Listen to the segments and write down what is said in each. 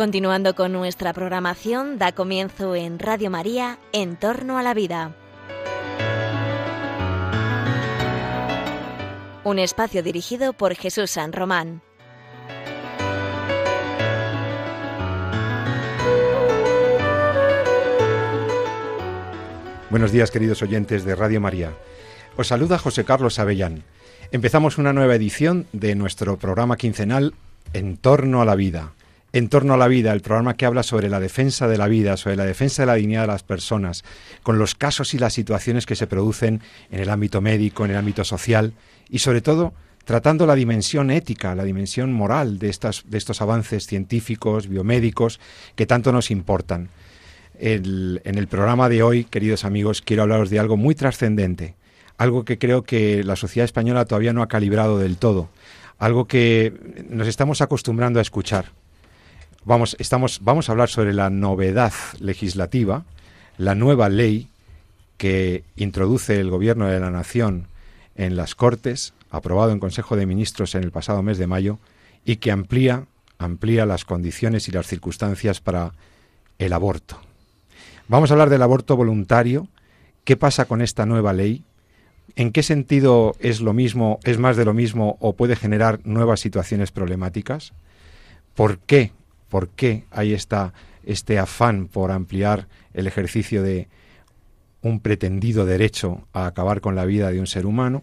Continuando con nuestra programación, da comienzo en Radio María, En torno a la vida. Un espacio dirigido por Jesús San Román. Buenos días queridos oyentes de Radio María. Os saluda José Carlos Avellán. Empezamos una nueva edición de nuestro programa quincenal En torno a la vida en torno a la vida, el programa que habla sobre la defensa de la vida, sobre la defensa de la dignidad de las personas, con los casos y las situaciones que se producen en el ámbito médico, en el ámbito social y sobre todo tratando la dimensión ética, la dimensión moral de, estas, de estos avances científicos, biomédicos, que tanto nos importan. en el programa de hoy, queridos amigos, quiero hablaros de algo muy trascendente, algo que creo que la sociedad española todavía no ha calibrado del todo, algo que nos estamos acostumbrando a escuchar Vamos, estamos, vamos a hablar sobre la novedad legislativa, la nueva ley que introduce el Gobierno de la Nación en las Cortes, aprobado en Consejo de Ministros en el pasado mes de mayo, y que amplía, amplía las condiciones y las circunstancias para el aborto. Vamos a hablar del aborto voluntario. ¿Qué pasa con esta nueva ley? ¿En qué sentido es lo mismo, es más de lo mismo o puede generar nuevas situaciones problemáticas? ¿Por qué por qué hay esta, este afán por ampliar el ejercicio de un pretendido derecho a acabar con la vida de un ser humano.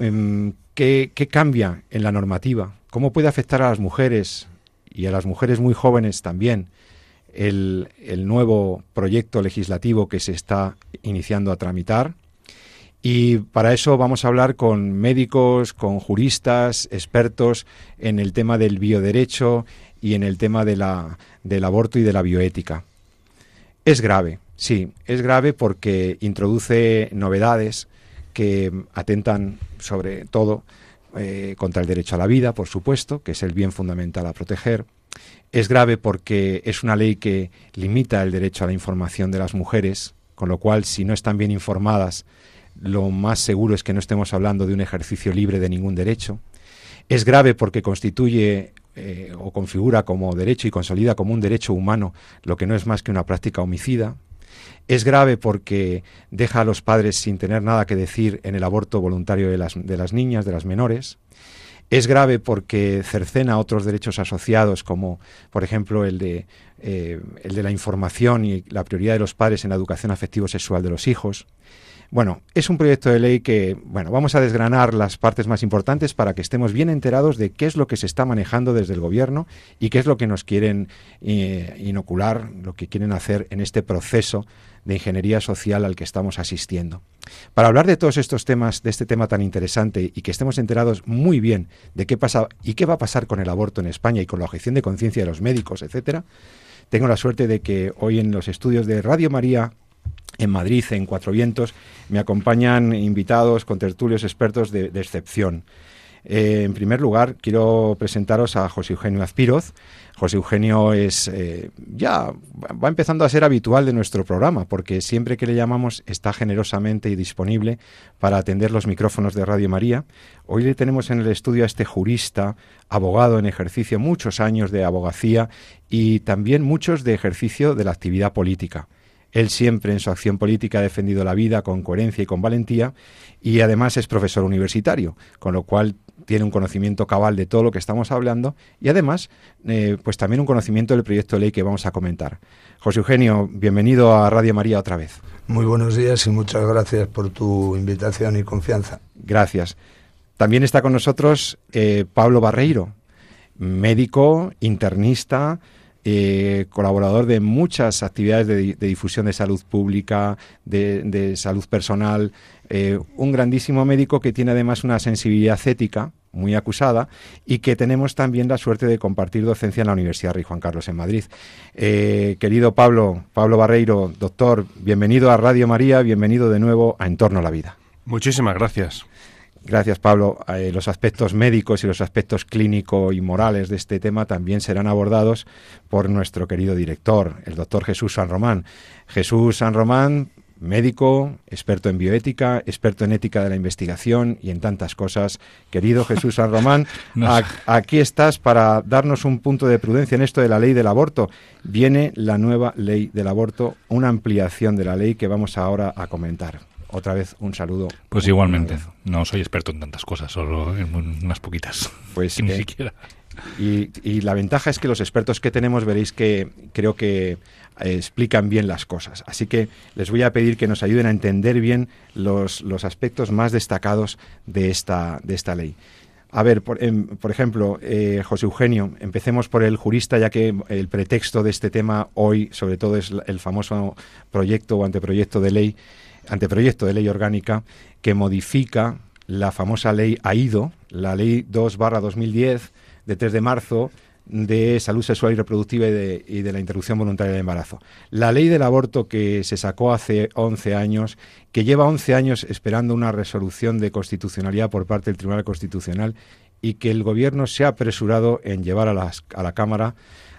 Em, ¿Qué, cambia en la normativa? ¿Cómo puede afectar a las mujeres y a las mujeres muy jóvenes también el, el nuevo proyecto legislativo que se está iniciando a tramitar? Y para eso vamos a hablar con médicos, con juristas, expertos en el tema del bioderecho y en el tema de la, del aborto y de la bioética. Es grave, sí, es grave porque introduce novedades que atentan sobre todo eh, contra el derecho a la vida, por supuesto, que es el bien fundamental a proteger. Es grave porque es una ley que limita el derecho a la información de las mujeres, con lo cual si no están bien informadas, lo más seguro es que no estemos hablando de un ejercicio libre de ningún derecho. Es grave porque constituye eh, o configura como derecho y consolida como un derecho humano lo que no es más que una práctica homicida. Es grave porque deja a los padres sin tener nada que decir en el aborto voluntario de las, de las niñas, de las menores. Es grave porque cercena otros derechos asociados, como por ejemplo el de, eh, el de la información y la prioridad de los padres en la educación afectivo-sexual de los hijos. Bueno, es un proyecto de ley que, bueno, vamos a desgranar las partes más importantes para que estemos bien enterados de qué es lo que se está manejando desde el gobierno y qué es lo que nos quieren eh, inocular, lo que quieren hacer en este proceso de ingeniería social al que estamos asistiendo. Para hablar de todos estos temas, de este tema tan interesante y que estemos enterados muy bien de qué pasa y qué va a pasar con el aborto en España y con la objeción de conciencia de los médicos, etcétera, tengo la suerte de que hoy en los estudios de Radio María en Madrid, en Cuatro Vientos, me acompañan invitados con tertulios expertos de, excepción. Eh, en primer lugar, quiero presentaros a José Eugenio Azpiroz. José Eugenio es eh, ya va empezando a ser habitual de nuestro programa, porque siempre que le llamamos está generosamente y disponible para atender los micrófonos de Radio María. Hoy le tenemos en el estudio a este jurista, abogado en ejercicio, muchos años de abogacía y también muchos de ejercicio de la actividad política. Él siempre en su acción política ha defendido la vida con coherencia y con valentía y además es profesor universitario, con lo cual tiene un conocimiento cabal de todo lo que estamos hablando y además eh, pues también un conocimiento del proyecto de ley que vamos a comentar. José Eugenio, bienvenido a Radio María otra vez. Muy buenos días y muchas gracias por tu invitación y confianza. Gracias. También está con nosotros eh, Pablo Barreiro, médico, internista, eh, colaborador de muchas actividades de, difusión de salud pública, de, salud personal, eh, un grandísimo médico que tiene además una sensibilidad ética muy acusada y que tenemos también la suerte de compartir docencia en la Universidad Rey Juan Carlos en Madrid. Eh, querido Pablo, Pablo Barreiro, doctor, bienvenido a Radio María, bienvenido de nuevo a Entorno a la Vida. Muchísimas gracias. Gracias, Pablo. Eh, los aspectos médicos y los aspectos clínico y morales de este tema también serán abordados por nuestro querido director, el doctor Jesús San Román. Jesús San Román, médico, experto en bioética, experto en ética de la investigación y en tantas cosas. Querido Jesús San Román, aquí estás para darnos un punto de prudencia en esto de la ley del aborto. Viene la nueva ley del aborto, una ampliación de la ley que vamos ahora a comentar. Otra vez un saludo. Pues igualmente, no soy experto en tantas cosas, solo en unas poquitas. Pues ni siquiera. Y, y, la ventaja es que los expertos que tenemos veréis que creo que eh, explican bien las cosas. Así que les voy a pedir que nos ayuden a entender bien los, los aspectos más destacados de esta, de esta ley. A ver, por, em, por ejemplo, eh, José Eugenio, empecemos por el jurista, ya que el pretexto de este tema hoy, sobre todo, es el famoso proyecto o anteproyecto de ley, anteproyecto de ley orgánica que modifica la famosa ley AIDO, la ley 2 2010 de 3 de marzo de salud sexual y reproductiva y de, la interrupción voluntaria del embarazo. La ley del aborto que se sacó hace 11 años, que lleva 11 años esperando una resolución de constitucionalidad por parte del Tribunal Constitucional y que el Gobierno se ha apresurado en llevar a, a la Cámara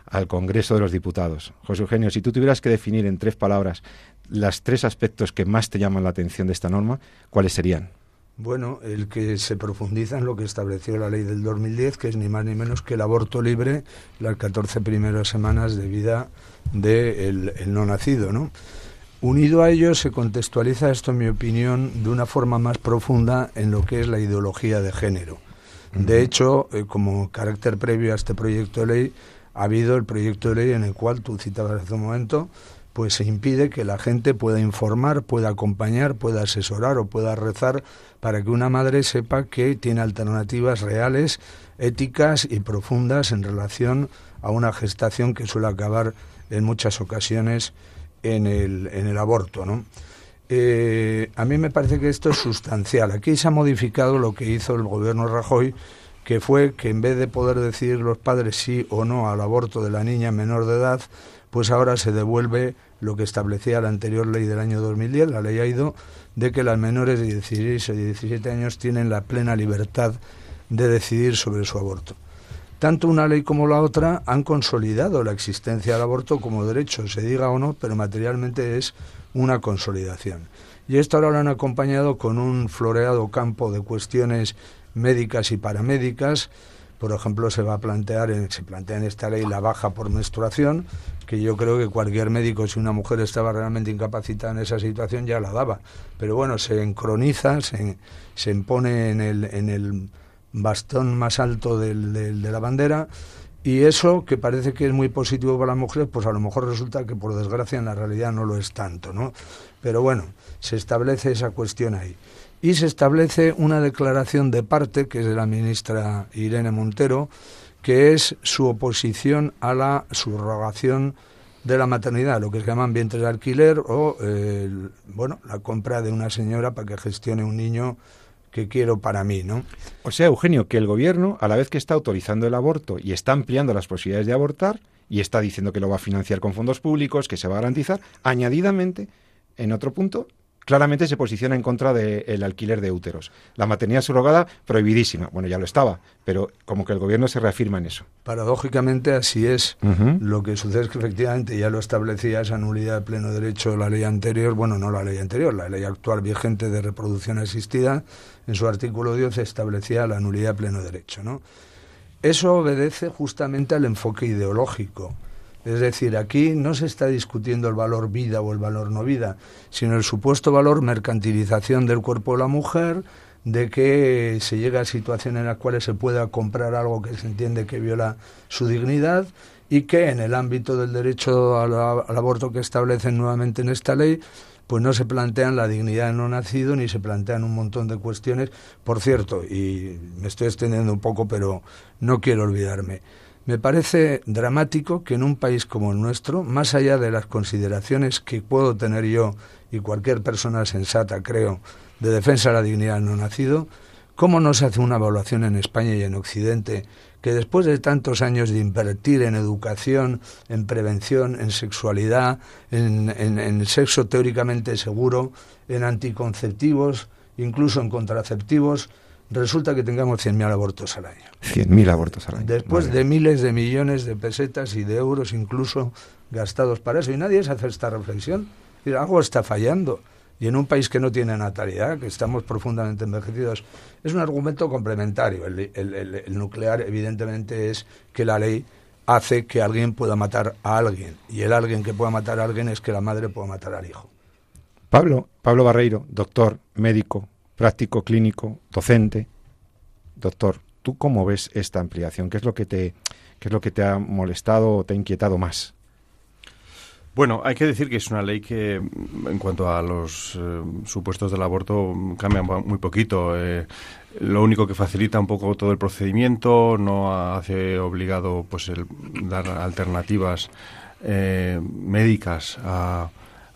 al Congreso de los Diputados. José Eugenio, si tú tuvieras que definir en tres palabras los tres aspectos que más te llaman la atención de esta norma, ¿cuáles serían? Bueno, el que se profundiza en lo que estableció la ley del 2010, que es ni más ni menos que el aborto libre las 14 primeras semanas de vida del el no nacido, ¿no? Unido a ello se contextualiza esto, en mi opinión, de una forma más profunda en lo que es la ideología de género. De hecho, eh, como carácter previo a este proyecto de ley, ha habido el proyecto de ley en el cual tú citabas hace un momento, pues se impide que la gente pueda informar, pueda acompañar, pueda asesorar o pueda rezar para que una madre sepa que tiene alternativas reales, éticas y profundas en relación a una gestación que suele acabar en muchas ocasiones en el, en el aborto, ¿no? Eh, a mí me parece que esto es sustancial. Aquí se ha modificado lo que hizo el gobierno Rajoy, que fue que en vez de poder decir los padres sí o no al aborto de la niña menor de edad, pues ahora se devuelve lo que establecía la anterior ley del año 2010, la ley AIDO, de que las menores de 16 o 17 años tienen la plena libertad de decidir sobre su aborto. Tanto una ley como la otra han consolidado la existencia del aborto como derecho, se diga o no, pero materialmente es una consolidación. Y esto ahora lo han acompañado con un floreado campo de cuestiones médicas y paramédicas, por ejemplo, se va a plantear, se plantea en esta ley la baja por menstruación, que yo creo que cualquier médico, si una mujer estaba realmente incapacitada en esa situación, ya la daba. Pero bueno, se encroniza, se, se impone en el, en el bastón más alto del, de la bandera, y eso, que parece que es muy positivo para las mujeres, pues a lo mejor resulta que por desgracia en la realidad no lo es tanto, ¿no? Pero bueno, se establece esa cuestión ahí y se establece una declaración de parte, que es de la ministra Irene Montero, que es su oposición a la subrogación de la maternidad, lo que se llaman vientres de alquiler o bueno, la compra de una señora para que gestione un niño que quiero para mí, ¿no? O sea, Eugenio, que el gobierno, a la vez que está autorizando el aborto y está ampliando las posibilidades de abortar y está diciendo que lo va a financiar con fondos públicos, que se va a garantizar, añadidamente, en otro punto, claramente se posiciona en contra del alquiler de úteros. La maternidad subrogada, prohibidísima. Bueno, ya lo estaba, pero como que el gobierno se reafirma en eso. Paradójicamente así es. Lo que sucede es que efectivamente ya lo establecía esa nulidad de pleno derecho la ley anterior, bueno, no la ley anterior, la ley actual vigente de reproducción asistida, en su artículo 10 establecía la nulidad de pleno derecho, ¿no? Eso obedece justamente al enfoque ideológico es decir, aquí no se está discutiendo el valor vida o el valor no vida, sino el supuesto valor mercantilización del cuerpo de la mujer, de que se llega a situaciones en las cuales se pueda comprar algo que se entiende que viola su dignidad y que en el ámbito del derecho al, aborto que establecen nuevamente en esta ley, pues no se plantean la dignidad del no nacido ni se plantean un montón de cuestiones. Por cierto, y me estoy extendiendo un poco, pero no quiero olvidarme, me parece dramático que en un país como el nuestro, más allá de las consideraciones que puedo tener yo y cualquier persona sensata, creo, de defensa de la dignidad no nacido, ¿cómo no se hace una evaluación en España y en Occidente que después de tantos años de invertir en educación, en prevención, en sexualidad, en, en sexo teóricamente seguro, en anticonceptivos, incluso en contraceptivos, resulta que tengamos 100.000 abortos al año. 100.000 abortos al año. Después de miles de millones de pesetas y de euros incluso gastados para eso. Y nadie se hace esta reflexión. algo está fallando. Y en un país que no tiene natalidad, que estamos profundamente envejecidos, es un argumento complementario. El, nuclear, evidentemente, es que la ley hace que alguien pueda matar a alguien. Y el alguien que pueda matar a alguien es que la madre pueda matar al hijo. Pablo, Pablo Barreiro, doctor, médico, práctico clínico, docente. Doctor, ¿tú cómo ves esta ampliación? ¿Qué es lo que te, qué es lo que te ha molestado o te ha inquietado más? Bueno, hay que decir que es una ley que, en cuanto a los eh, supuestos del aborto, cambia muy poquito. Eh, lo único que facilita un poco todo el procedimiento, no hace obligado pues el dar alternativas eh, médicas a,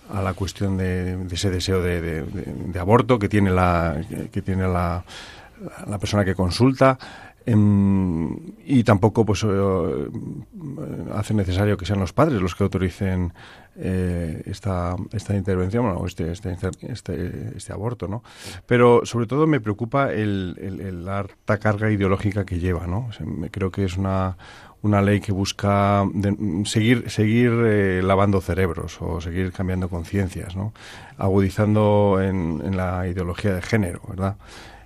a, la cuestión de, ese deseo de, aborto que tiene la que tiene la, la persona que consulta. Em, y tampoco pues eh, hace necesario que sean los padres los que autoricen eh, esta, esta intervención o este, este, este, este, aborto, ¿no? Pero sobre todo me preocupa el, el, carga ideológica que lleva, ¿no? creo que es una, una ley que busca seguir seguir eh, lavando cerebros o seguir cambiando conciencias, ¿no? Agudizando en, la ideología de género, ¿verdad?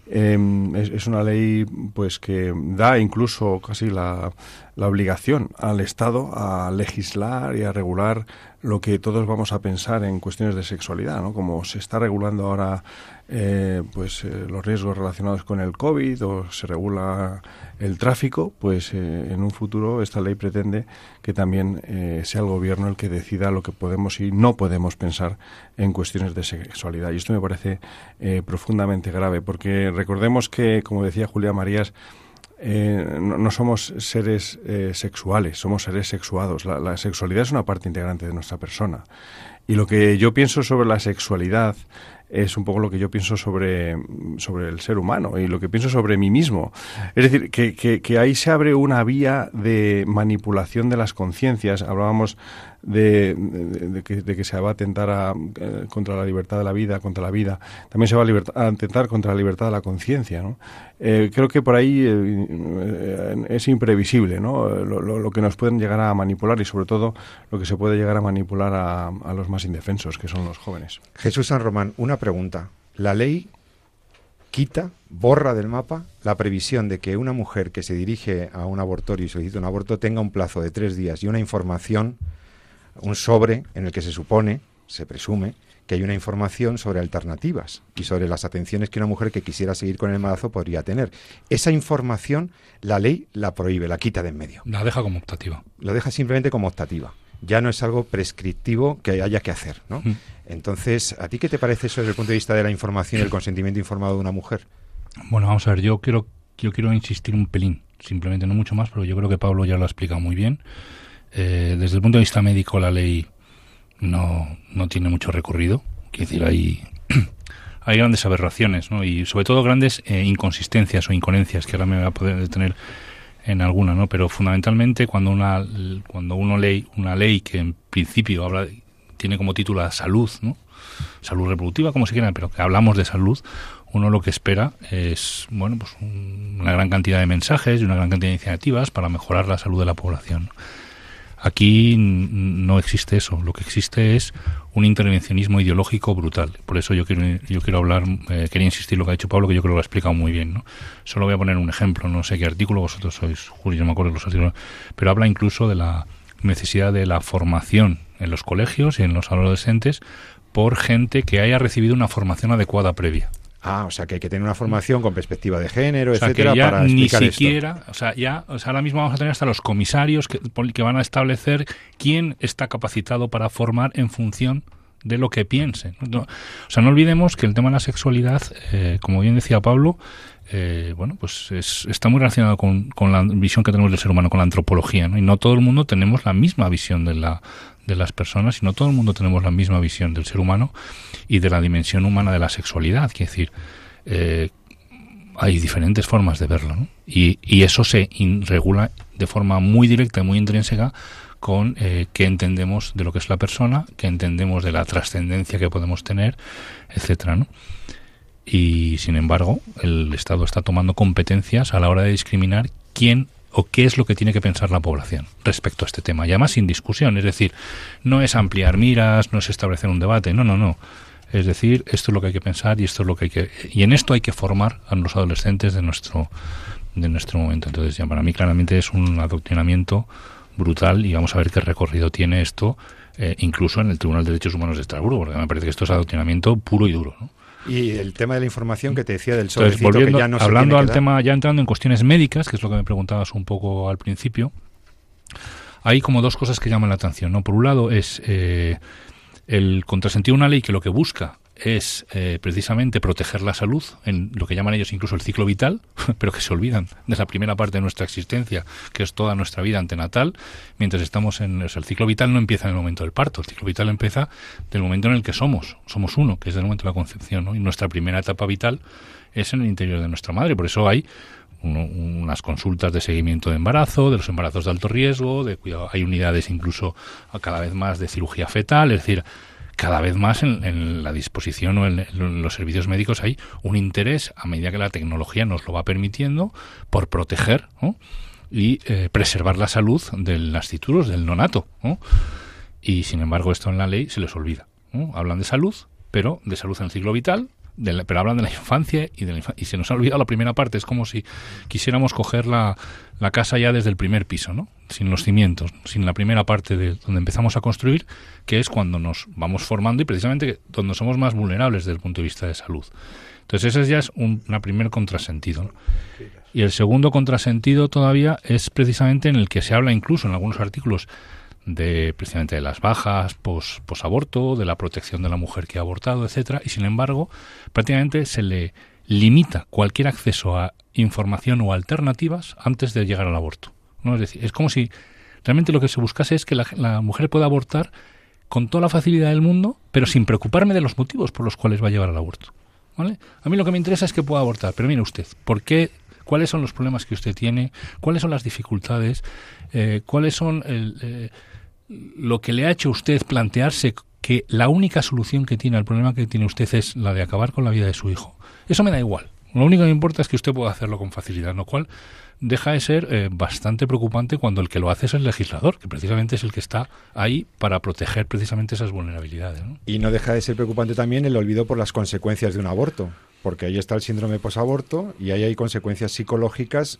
Em, es, una ley pues que da incluso casi la, la, obligación al Estado a legislar y a regular lo que todos vamos a pensar en cuestiones de sexualidad, ¿no? Como se está regulando ahora eh, pues eh, los riesgos relacionados con el COVID o se regula el tráfico, pues eh, en un futuro esta ley pretende que también sea el gobierno el que decida lo que podemos y no podemos pensar en cuestiones de sexualidad. Y esto me parece profundamente grave, porque recordemos que, como decía Julia Marías, no, somos seres sexuales, somos seres sexuados. la, sexualidad es una parte integrante de nuestra persona. Y lo que yo pienso sobre la sexualidad es un poco lo que yo pienso sobre, sobre el ser humano y lo que pienso sobre mí mismo. Es decir, que, que, ahí se abre una vía de manipulación de las conciencias. Hablábamos de, de, que, se va a atentar eh, contra la libertad de la vida, contra la vida. También se va a, atentar contra la libertad de la conciencia. ¿no? Eh, creo que por ahí eh, es imprevisible ¿no? Lo, que nos pueden llegar a manipular y sobre todo lo que se puede llegar a manipular a, a los más indefensos, que son los jóvenes. Jesús San Román, una pregunta. ¿La ley quita, borra del mapa la previsión de que una mujer que se dirige a un abortorio y solicita un aborto tenga un plazo de tres días y una información un sobre en el que se supone, se presume, que hay una información sobre alternativas y sobre las atenciones que una mujer que quisiera seguir con el embarazo podría tener. Esa información la ley la prohíbe, la quita de en medio. La deja como optativa. Lo deja simplemente como optativa. Ya no es algo prescriptivo que haya que hacer, ¿no? Entonces, ¿a ti qué te parece eso desde el punto de vista de la información y el consentimiento informado de una mujer? Bueno, vamos a ver, yo quiero, yo quiero insistir un pelín, simplemente no mucho más, pero yo creo que Pablo ya lo ha explicado muy bien. Eh, desde el punto de vista médico, la ley no, no tiene mucho recorrido. Quiero decir, hay, hay grandes aberraciones, ¿no? Y sobre todo grandes eh, inconsistencias o incoherencias, que ahora me voy a poder detener en alguna, ¿no? Pero fundamentalmente cuando una cuando uno lee una ley que en principio habla tiene como título salud, ¿no? Salud reproductiva, como se quiera, pero que hablamos de salud, uno lo que espera es, bueno, pues una gran cantidad de mensajes y una gran cantidad de iniciativas para mejorar la salud de la población. Aquí no existe eso. Lo que existe es un intervencionismo ideológico brutal. Por eso yo quiero, yo quiero hablar, eh, quería insistir lo que ha dicho Pablo, que yo creo que lo ha explicado muy bien. ¿no? Solo voy a poner un ejemplo, no sé qué artículo, vosotros sois, Julio, no me acuerdo los artículos, pero habla incluso de la necesidad de la formación en los colegios y en los adolescentes por gente que haya recibido una formación adecuada previa. Ah, o sea que hay que tener una formación con perspectiva de género, o etcétera, que ya para ni siquiera, o sea, ya, o sea, ahora mismo vamos a tener hasta los comisarios que, que van a establecer quién está capacitado para formar en función de lo que piensen. o sea, no olvidemos que el tema de la sexualidad, eh, como bien decía Pablo, eh, bueno, pues está muy relacionado con, con, la visión que tenemos del ser humano, con la antropología, ¿no? Y no todo el mundo tenemos la misma visión de la, de las personas y no todo el mundo tenemos la misma visión del ser humano y de la dimensión humana de la sexualidad. Quiere decir, eh, hay diferentes formas de verlo ¿no? y, y, eso se regula de forma muy directa y muy intrínseca con eh, qué entendemos de lo que es la persona, qué entendemos de la trascendencia que podemos tener, etcétera, ¿no? Y sin embargo, el Estado está tomando competencias a la hora de discriminar quién o qué es lo que tiene que pensar la población respecto a este tema. Y además sin discusión, es decir, no es ampliar miras, no es establecer un debate, no, no, no. Es decir, esto es lo que hay que pensar y esto es lo que hay que y en esto hay que formar a los adolescentes de nuestro de nuestro momento. Entonces, ya para mí claramente es un adoctrinamiento brutal y vamos a ver qué recorrido tiene esto eh, incluso en el Tribunal de Derechos Humanos de Estrasburgo, porque me parece que esto es adoctrinamiento puro y duro, ¿no? Y el tema de la información que te decía del sobrecito que ya no hablando al tema, ya entrando en cuestiones médicas, que es lo que me preguntabas un poco al principio, hay como dos cosas que llaman la atención, ¿no? Por un lado es eh, el contrasentido de una ley que lo que busca es eh, precisamente proteger la salud, en lo que llaman ellos incluso el ciclo vital, pero que se olvidan de la primera parte de nuestra existencia, que es toda nuestra vida antenatal, mientras estamos en... el ciclo vital no empieza en el momento del parto, el ciclo vital empieza del momento en el que somos, somos uno, que es el momento de la concepción, ¿no? y nuestra primera etapa vital es en el interior de nuestra madre, por eso hay unas consultas de seguimiento de embarazo, de los embarazos de alto riesgo, de cuidado, hay unidades incluso cada vez más de cirugía fetal, es decir, cada vez más en, la disposición o en, los servicios médicos hay un interés, a medida que la tecnología nos lo va permitiendo, por proteger y eh, preservar la salud del nasciturus, del nonato. Y sin embargo esto en la ley se les olvida. Hablan de salud, pero de salud en el ciclo vital, pero hablan de la infancia y, de y se nos ha olvidado la primera parte. Es como si quisiéramos coger la, la, casa ya desde el primer piso, ¿no? sin los cimientos, sin la primera parte de donde empezamos a construir, que es cuando nos vamos formando y precisamente donde somos más vulnerables desde el punto de vista de salud. Entonces ese ya es un primer contrasentido. Y el segundo contrasentido todavía es precisamente en el que se habla incluso en algunos artículos de precisamente de las bajas pos, posaborto, de la protección de la mujer que ha abortado, etcétera, y sin embargo, prácticamente se le limita cualquier acceso a información o alternativas antes de llegar al aborto. ¿no? Es decir, es como si realmente lo que se buscase es que la, mujer pueda abortar con toda la facilidad del mundo, pero sin preocuparme de los motivos por los cuales va a llevar al aborto. ¿vale? A mí lo que me interesa es que pueda abortar, pero mire usted, ¿por qué? ¿Cuáles son los problemas que usted tiene? ¿Cuáles son las dificultades? Eh, ¿Cuáles son el, eh, lo que le ha hecho usted plantearse que la única solución que tiene al problema que tiene usted es la de acabar con la vida de su hijo. Eso me da igual. Lo único que me importa es que usted pueda hacerlo con facilidad, lo cual deja de ser eh, bastante preocupante cuando el que lo hace es el legislador, que precisamente es el que está ahí para proteger precisamente esas vulnerabilidades. Y no deja de ser preocupante también el olvido por las consecuencias de un aborto porque ahí está el síndrome posaborto y ahí hay consecuencias psicológicas,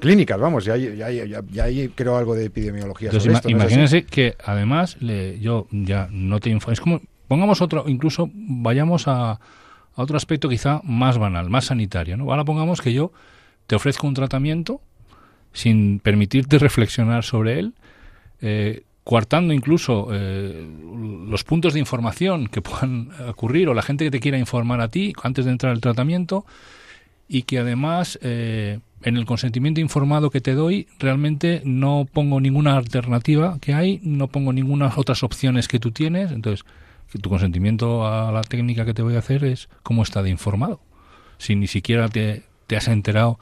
clínicas, vamos, ya hay, ya, hay, creo algo de epidemiología sobre esto. Imagínense que además le, yo ya no te informo, es como, pongamos otro, incluso vayamos a, a, otro aspecto quizá más banal, más sanitario, ¿no? Ahora pongamos que yo te ofrezco un tratamiento sin permitirte reflexionar sobre él, eh, coartando incluso eh, los puntos de información que puedan ocurrir o la gente que te quiera informar a ti antes de entrar al tratamiento y que además eh, en el consentimiento informado que te doy realmente no pongo ninguna alternativa que hay, no pongo ninguna otras opciones que tú tienes, entonces tu consentimiento a la técnica que te voy a hacer es cómo está de informado, si ni siquiera te, te has enterado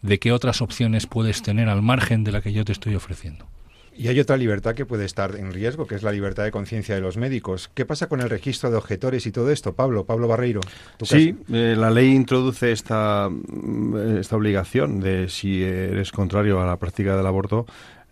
de qué otras opciones puedes tener al margen de la que yo te estoy ofreciendo. Y hay otra libertad que puede estar en riesgo, que es la libertad de conciencia de los médicos. ¿Qué pasa con el registro de objetores y todo esto, Pablo? Pablo Barreiro. Sí, eh, la ley introduce esta, mm, esta obligación de si eres contrario a la práctica del aborto,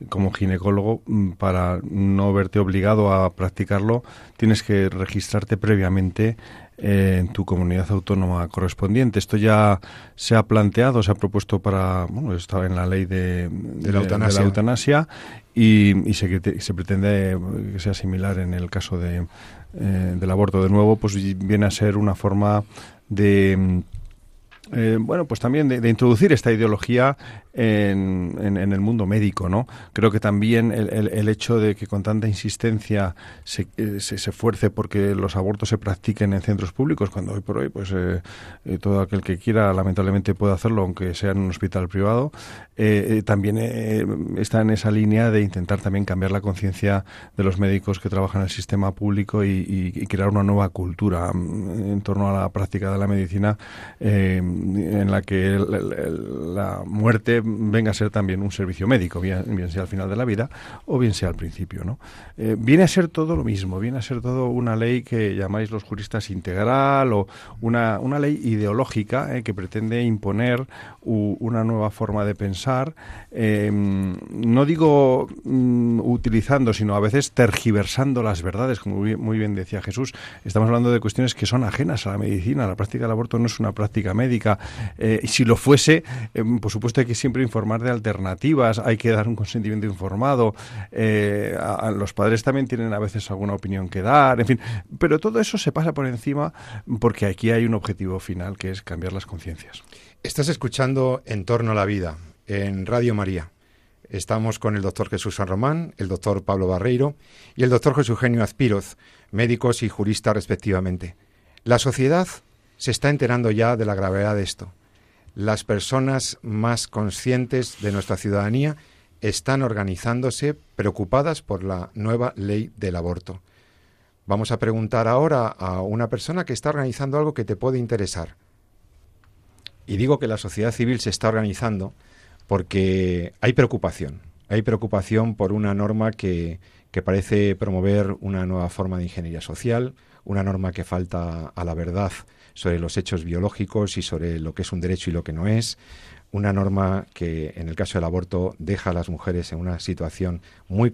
como ginecólogo, mm, para no verte obligado a practicarlo, tienes que registrarte previamente en tu comunidad autónoma correspondiente. Esto ya se ha planteado, se ha propuesto para, bueno, estaba en la ley de, la, eutanasia. Y, se, se, pretende que sea similar en el caso de, eh, del aborto. De nuevo, pues viene a ser una forma de eh, bueno, pues también de, introducir esta ideología en, el mundo médico, ¿no? Creo que también el, el, hecho de que con tanta insistencia se, eh, se, se, porque los abortos se practiquen en centros públicos, cuando hoy por hoy, pues eh, todo aquel que quiera, lamentablemente puede hacerlo, aunque sea en un hospital privado, también está en esa línea de intentar también cambiar la conciencia de los médicos que trabajan en el sistema público y, y, crear una nueva cultura mm, en torno a la práctica de la medicina en la que la muerte eh, venga a ser también un servicio médico, bien, sea al final de la vida o bien sea al principio. ¿no? Eh, viene a ser todo lo mismo, viene a ser todo una ley que llamáis los juristas integral o una, una ley ideológica eh, que pretende imponer una nueva forma de pensar, em, no digo mm, utilizando, sino a veces tergiversando las verdades, como muy bien decía Jesús. Estamos hablando de cuestiones que son ajenas a la medicina, la práctica del aborto no es una práctica médica. y si lo fuese, em, por supuesto que siempre informar de alternativas, hay que dar un consentimiento informado. Eh, los padres también tienen a veces alguna opinión que dar, en fin. Pero todo eso se pasa por encima porque aquí hay un objetivo final que es cambiar las conciencias. Estás escuchando En torno a la vida en Radio María. Estamos con el doctor Jesús San Román, el doctor Pablo Barreiro y el doctor Jesús Eugenio Azpiroz, médicos y juristas respectivamente. La sociedad se está enterando ya de la gravedad de esto las personas más conscientes de nuestra ciudadanía están organizándose preocupadas por la nueva ley del aborto. Vamos a preguntar ahora a una persona que está organizando algo que te puede interesar. Y digo que la sociedad civil se está organizando porque hay preocupación. Hay preocupación por una norma que, que parece promover una nueva forma de ingeniería social, una norma que falta a la verdad sobre los hechos biológicos y sobre lo que es un derecho y lo que no es, una norma que en el caso del aborto deja a las mujeres en una situación muy,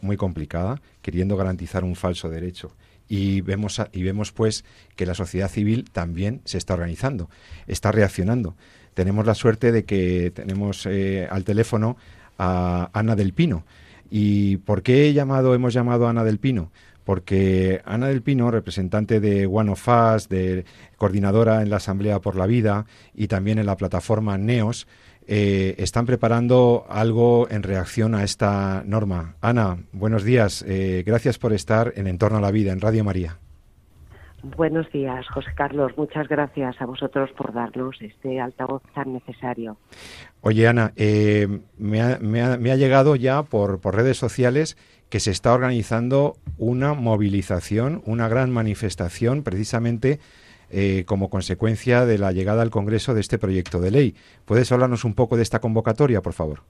muy complicada, queriendo garantizar un falso derecho. Y vemos, y vemos pues que la sociedad civil también se está organizando, está reaccionando. Tenemos la suerte de que tenemos eh, al teléfono a Ana del Pino. ¿Y por qué he llamado, hemos llamado a Ana del Pino? Porque Ana del Pino, representante de One of Us, de coordinadora en la Asamblea por la Vida y también en la plataforma NEOS, eh, están preparando algo en reacción a esta norma. Ana, buenos días. Eh, gracias por estar en Entorno a la Vida, en Radio María. Buenos días, José Carlos. Muchas gracias a vosotros por darnos este altavoz tan necesario. Oye, Ana, eh, me, ha, llegado ya por, por redes sociales que se está organizando una movilización, una gran manifestación, precisamente eh, como consecuencia de la llegada al Congreso de este proyecto de ley. ¿Puedes hablarnos un poco de esta convocatoria, por favor?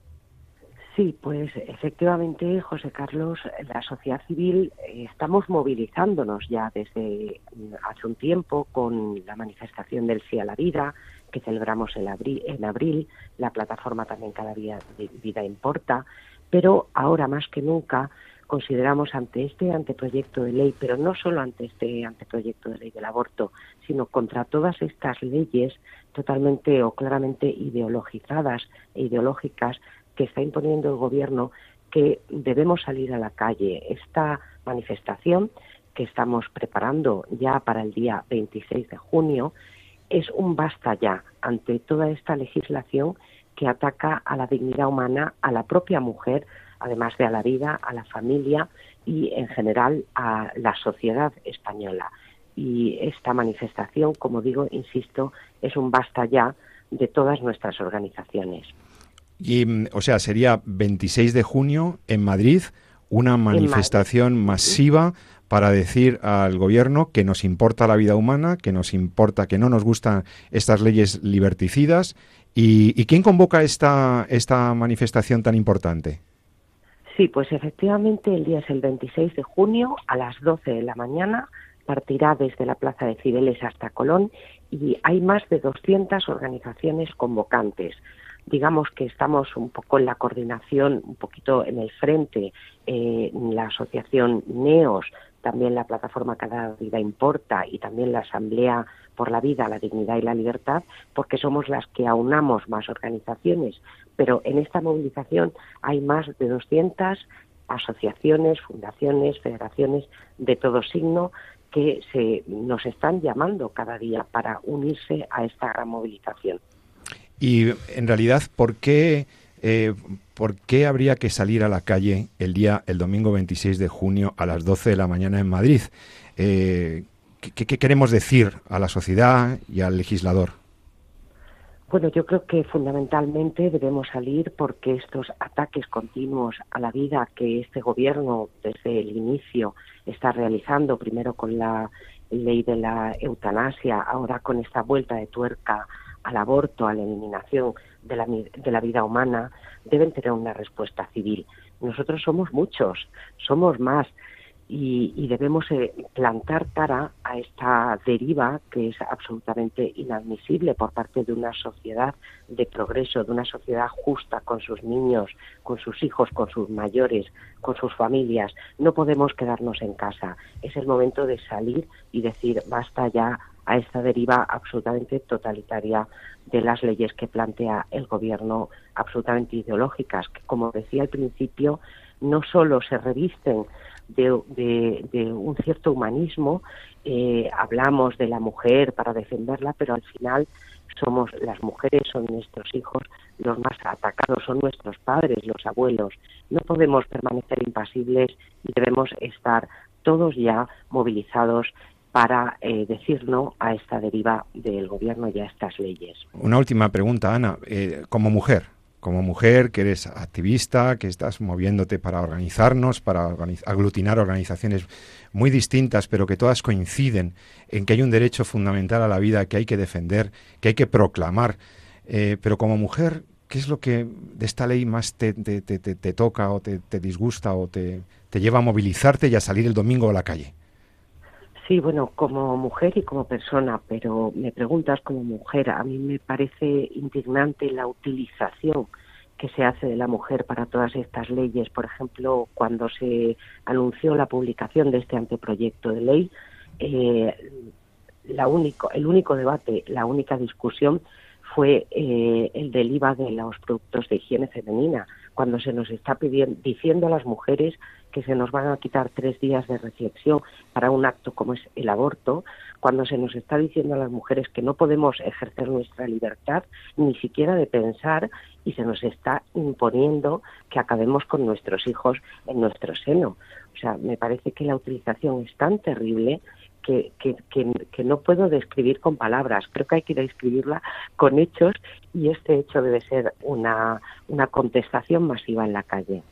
Sí, pues efectivamente, José Carlos, la sociedad civil eh, estamos movilizándonos ya desde hace un tiempo con la manifestación del Sí a la Vida, que celebramos en abril, en abril la plataforma también Cada de Vida Importa, pero ahora más que nunca consideramos ante este anteproyecto de ley, pero no solo ante este anteproyecto de ley del aborto, sino contra todas estas leyes totalmente o claramente ideologizadas e ideológicas que está imponiendo el gobierno, que debemos salir a la calle. Esta manifestación que estamos preparando ya para el día 26 de junio es un basta ya ante toda esta legislación que ataca a la dignidad humana, a la propia mujer, además de a la vida, a la familia y en general a la sociedad española. Y esta manifestación, como digo, insisto, es un basta ya de todas nuestras organizaciones. Y, mm, o sea, sería 26 de junio en Madrid una manifestación masiva para decir al gobierno que nos importa la vida humana, que nos importa, que no nos gustan estas leyes liberticidas. ¿Y, y quién convoca esta, esta manifestación tan importante? Sí, pues efectivamente el día es el 26 de junio a las 12 de la mañana. Partirá desde la Plaza de Cibeles hasta Colón y hay más de 200 organizaciones convocantes. Digamos que estamos un poco en la coordinación, un poquito en el frente, eh, la asociación NEOS, también la plataforma Cada Vida Importa y también la Asamblea por la Vida, la Dignidad y la Libertad, porque somos las que aunamos más organizaciones pero en esta movilización hay más de 200 asociaciones, fundaciones, federaciones de todo signo que se nos están llamando cada día para unirse a esta gran movilización. Y en realidad, ¿por qué, eh, ¿por qué habría que salir a la calle el día, el domingo 26 de junio a las 12 de la mañana en Madrid? Eh, ¿qué, ¿Qué queremos decir a la sociedad y al legislador? Bueno, yo creo que fundamentalmente debemos salir porque estos ataques continuos a la vida que este gobierno desde el inicio está realizando, primero con la ley de la eutanasia, ahora con esta vuelta de tuerca al aborto, a la eliminación de la, de la vida humana deben tener una respuesta civil. Nosotros somos muchos, somos más y, debemos eh, plantar cara a esta deriva que es absolutamente inadmisible por parte de una sociedad de progreso, de una sociedad justa con sus niños, con sus hijos, con sus mayores, con sus familias. No podemos quedarnos en casa. Es el momento de salir y decir basta ya a esta deriva absolutamente totalitaria de las leyes que plantea el gobierno, absolutamente ideológicas, que como decía al principio, no solo se revisten de, un cierto humanismo, eh, hablamos de la mujer para defenderla, pero al final somos las mujeres, son nuestros hijos, los más atacados son nuestros padres, los abuelos. No podemos permanecer impasibles y debemos estar todos ya movilizados para eh, decir no a esta deriva del gobierno y a estas leyes. Una última pregunta, Ana. Eh, como mujer, como mujer, que eres activista, que estás moviéndote para organizarnos, para aglutinar organizaciones muy distintas, pero que todas coinciden en que hay un derecho fundamental a la vida que hay que defender, que hay que proclamar. Eh, pero como mujer, ¿qué es lo que de esta ley más te, toca o te, disgusta o te, lleva a movilizarte y a salir el domingo a la calle? Sí, bueno, como mujer y como persona, pero me preguntas como mujer, a mí me parece indignante la utilización que se hace de la mujer para todas estas leyes. Por ejemplo, cuando se anunció la publicación de este anteproyecto de ley, eh, la único, el único debate, la única discusión fue eh, el del IVA de los productos de higiene femenina, cuando se nos está pidiendo, diciendo a las mujeres que se nos van a quitar tres días de reflexión para un acto como es el aborto, cuando se nos está diciendo a las mujeres que no podemos ejercer nuestra libertad ni siquiera de pensar y se nos está imponiendo que acabemos con nuestros hijos en nuestro seno. O sea, me parece que la utilización es tan terrible que, que, que, no puedo describir con palabras, creo que hay que describirla con hechos y este hecho debe ser una, una contestación masiva en la calle.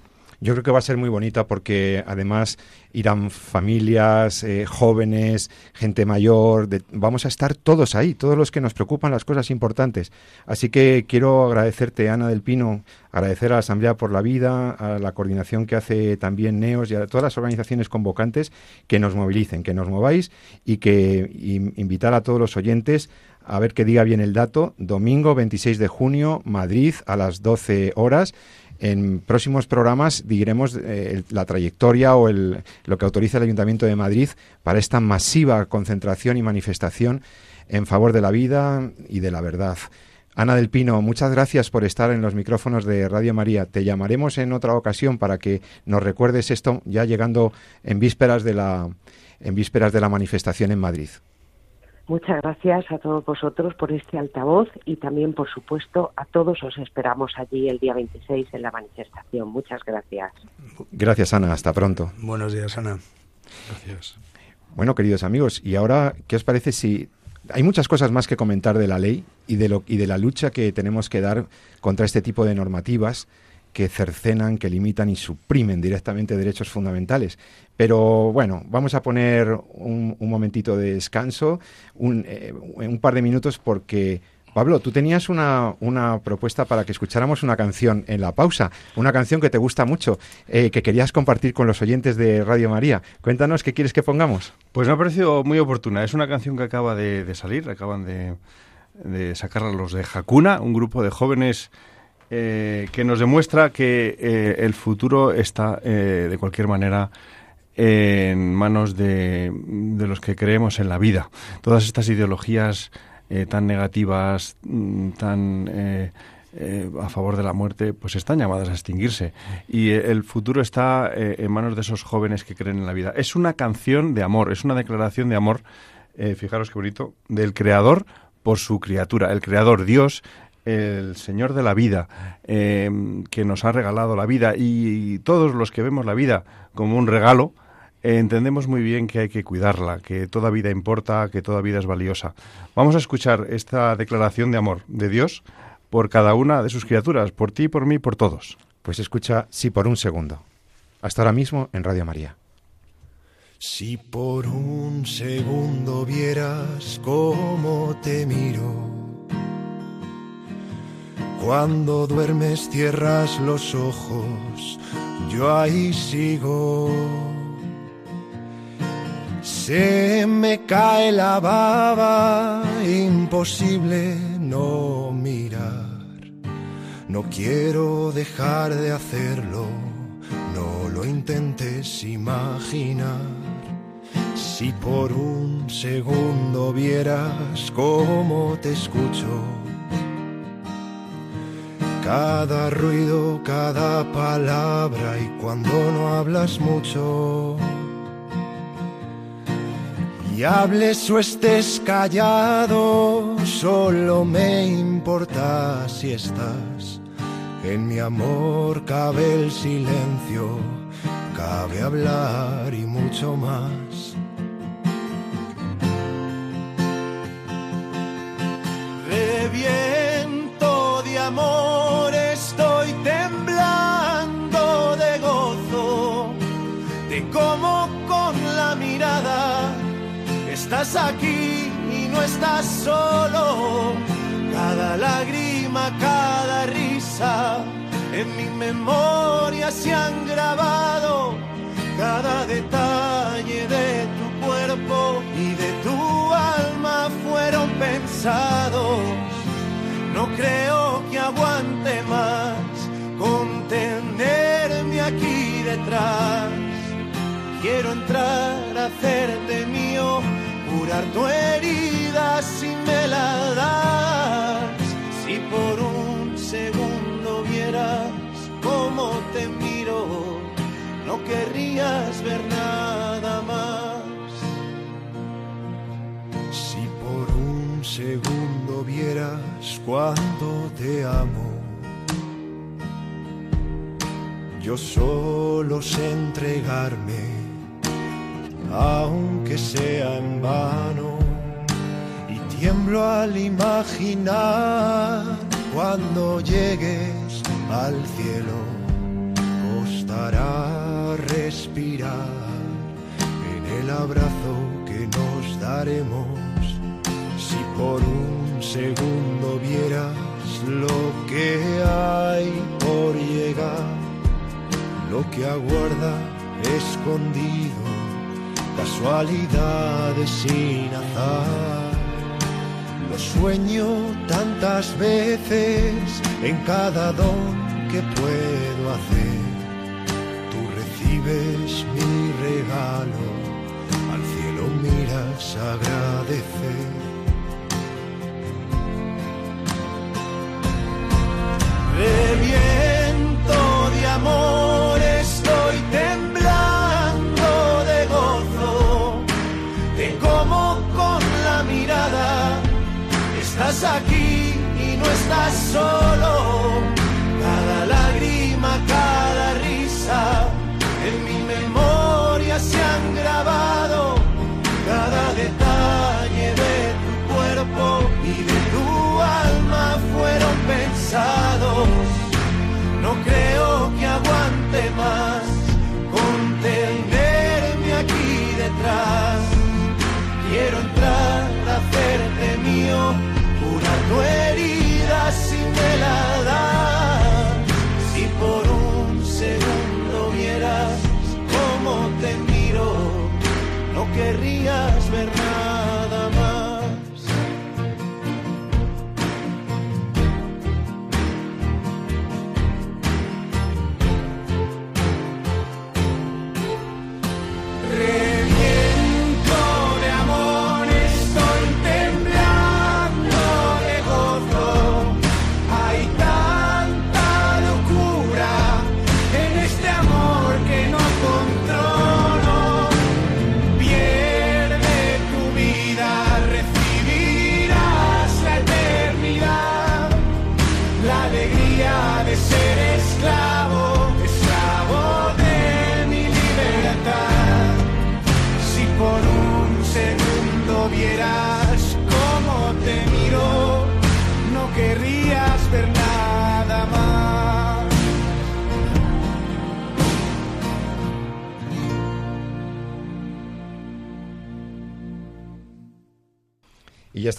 Yo creo que va a ser muy bonita porque además irán familias, eh, jóvenes, gente mayor, vamos a estar todos ahí, todos los que nos preocupan las cosas importantes. Así que quiero agradecerte, Ana del Pino, agradecer a la Asamblea por la Vida, a la coordinación que hace también NEOS y a todas las organizaciones convocantes que nos movilicen, que nos mováis y que invitar a todos los oyentes a ver que diga bien el dato, domingo 26 de junio, Madrid, a las 12 horas. En próximos programas diremos eh, la trayectoria o el, lo que autoriza el Ayuntamiento de Madrid para esta masiva concentración y manifestación en favor de la vida y de la verdad. Ana del Pino, muchas gracias por estar en los micrófonos de Radio María. Te llamaremos en otra ocasión para que nos recuerdes esto ya llegando en vísperas de la en vísperas de la manifestación en Madrid. Muchas gracias a todos vosotros por este altavoz y también, por supuesto, a todos os esperamos allí el día 26 en la manifestación. Muchas gracias. Gracias, Ana. Hasta pronto. Buenos días, Ana. Gracias. Bueno, queridos amigos, y ahora, ¿qué os parece si hay muchas cosas más que comentar de la ley y de, lo, y de la lucha que tenemos que dar contra este tipo de normativas? Que cercenan, que limitan y suprimen directamente derechos fundamentales. Pero bueno, vamos a poner un, momentito de descanso, un, eh, un, par de minutos, porque Pablo, tú tenías una, una, propuesta para que escucháramos una canción en la pausa, una canción que te gusta mucho, eh, que querías compartir con los oyentes de Radio María. Cuéntanos qué quieres que pongamos. Pues me ha parecido muy oportuna. Es una canción que acaba de, salir, acaban de, de sacarla los de Hakuna, un grupo de jóvenes eh, que nos demuestra que eh, el futuro está eh, de cualquier manera en manos de, los que creemos en la vida. Todas estas ideologías tan negativas, mm, tan a favor de la muerte, pues están llamadas a extinguirse. Y el futuro está en manos de esos jóvenes que creen en la vida. Es una canción de amor, es una declaración de amor, fijaros qué bonito, del Creador por su criatura. El Creador, Dios, el Señor de la vida, em, que nos ha regalado la vida y, todos los que vemos la vida como un regalo, entendemos muy bien que hay que cuidarla, que toda vida importa, que toda vida es valiosa. Vamos a escuchar esta declaración de amor de Dios por cada una de sus criaturas, por ti, por mí, por todos. Pues escucha, sí, por un segundo. Hasta ahora mismo en Radio María. Si por un segundo vieras cómo te miro Cuando duermes cierras los ojos, yo ahí sigo. Se me cae la baba, imposible no mirar. No quiero dejar de hacerlo, no lo intentes imaginar. Si por un segundo vieras cómo te escucho, cada ruido, cada palabra y cuando no hablas mucho. Y hables o estés callado, solo me importa si estás. En mi amor cabe el silencio, cabe hablar y mucho más. Amor estoy temblando de gozo, de cómo con la mirada estás aquí y no estás solo. Cada lágrima, cada risa, en mi memoria se han grabado. Cada detalle de tu cuerpo y de tu alma fueron pensados. No creo que aguante más contenerme aquí detrás. Quiero entrar a hacerte mío curar tu herida si me la das. Si por un segundo vieras cómo te miro, no querrías ver nada más. Un segundo vieras cuánto te amo. Yo solo sé entregarme aunque sea en vano. Y tiemblo al imaginar cuando llegues al cielo, costará respirar en el abrazo que nos daremos. Por un segundo vieras lo que hay por llegar, lo que aguarda escondido casualidades sin azar. Lo sueño tantas veces en cada don que puedo hacer. Tú recibes mi regalo, al cielo miras agradecer. De viento de amor estoy temblando de gozo, de cómo con la mirada estás aquí y no estás solo. Cada lágrima, cada risa, en mi memoria se han grabado. No creo que aguante más contenerme aquí detrás. Quiero entrar a hacerte mío, curar tu herida si me. Si por un segundo vieras cómo te miro, no querrías ver más.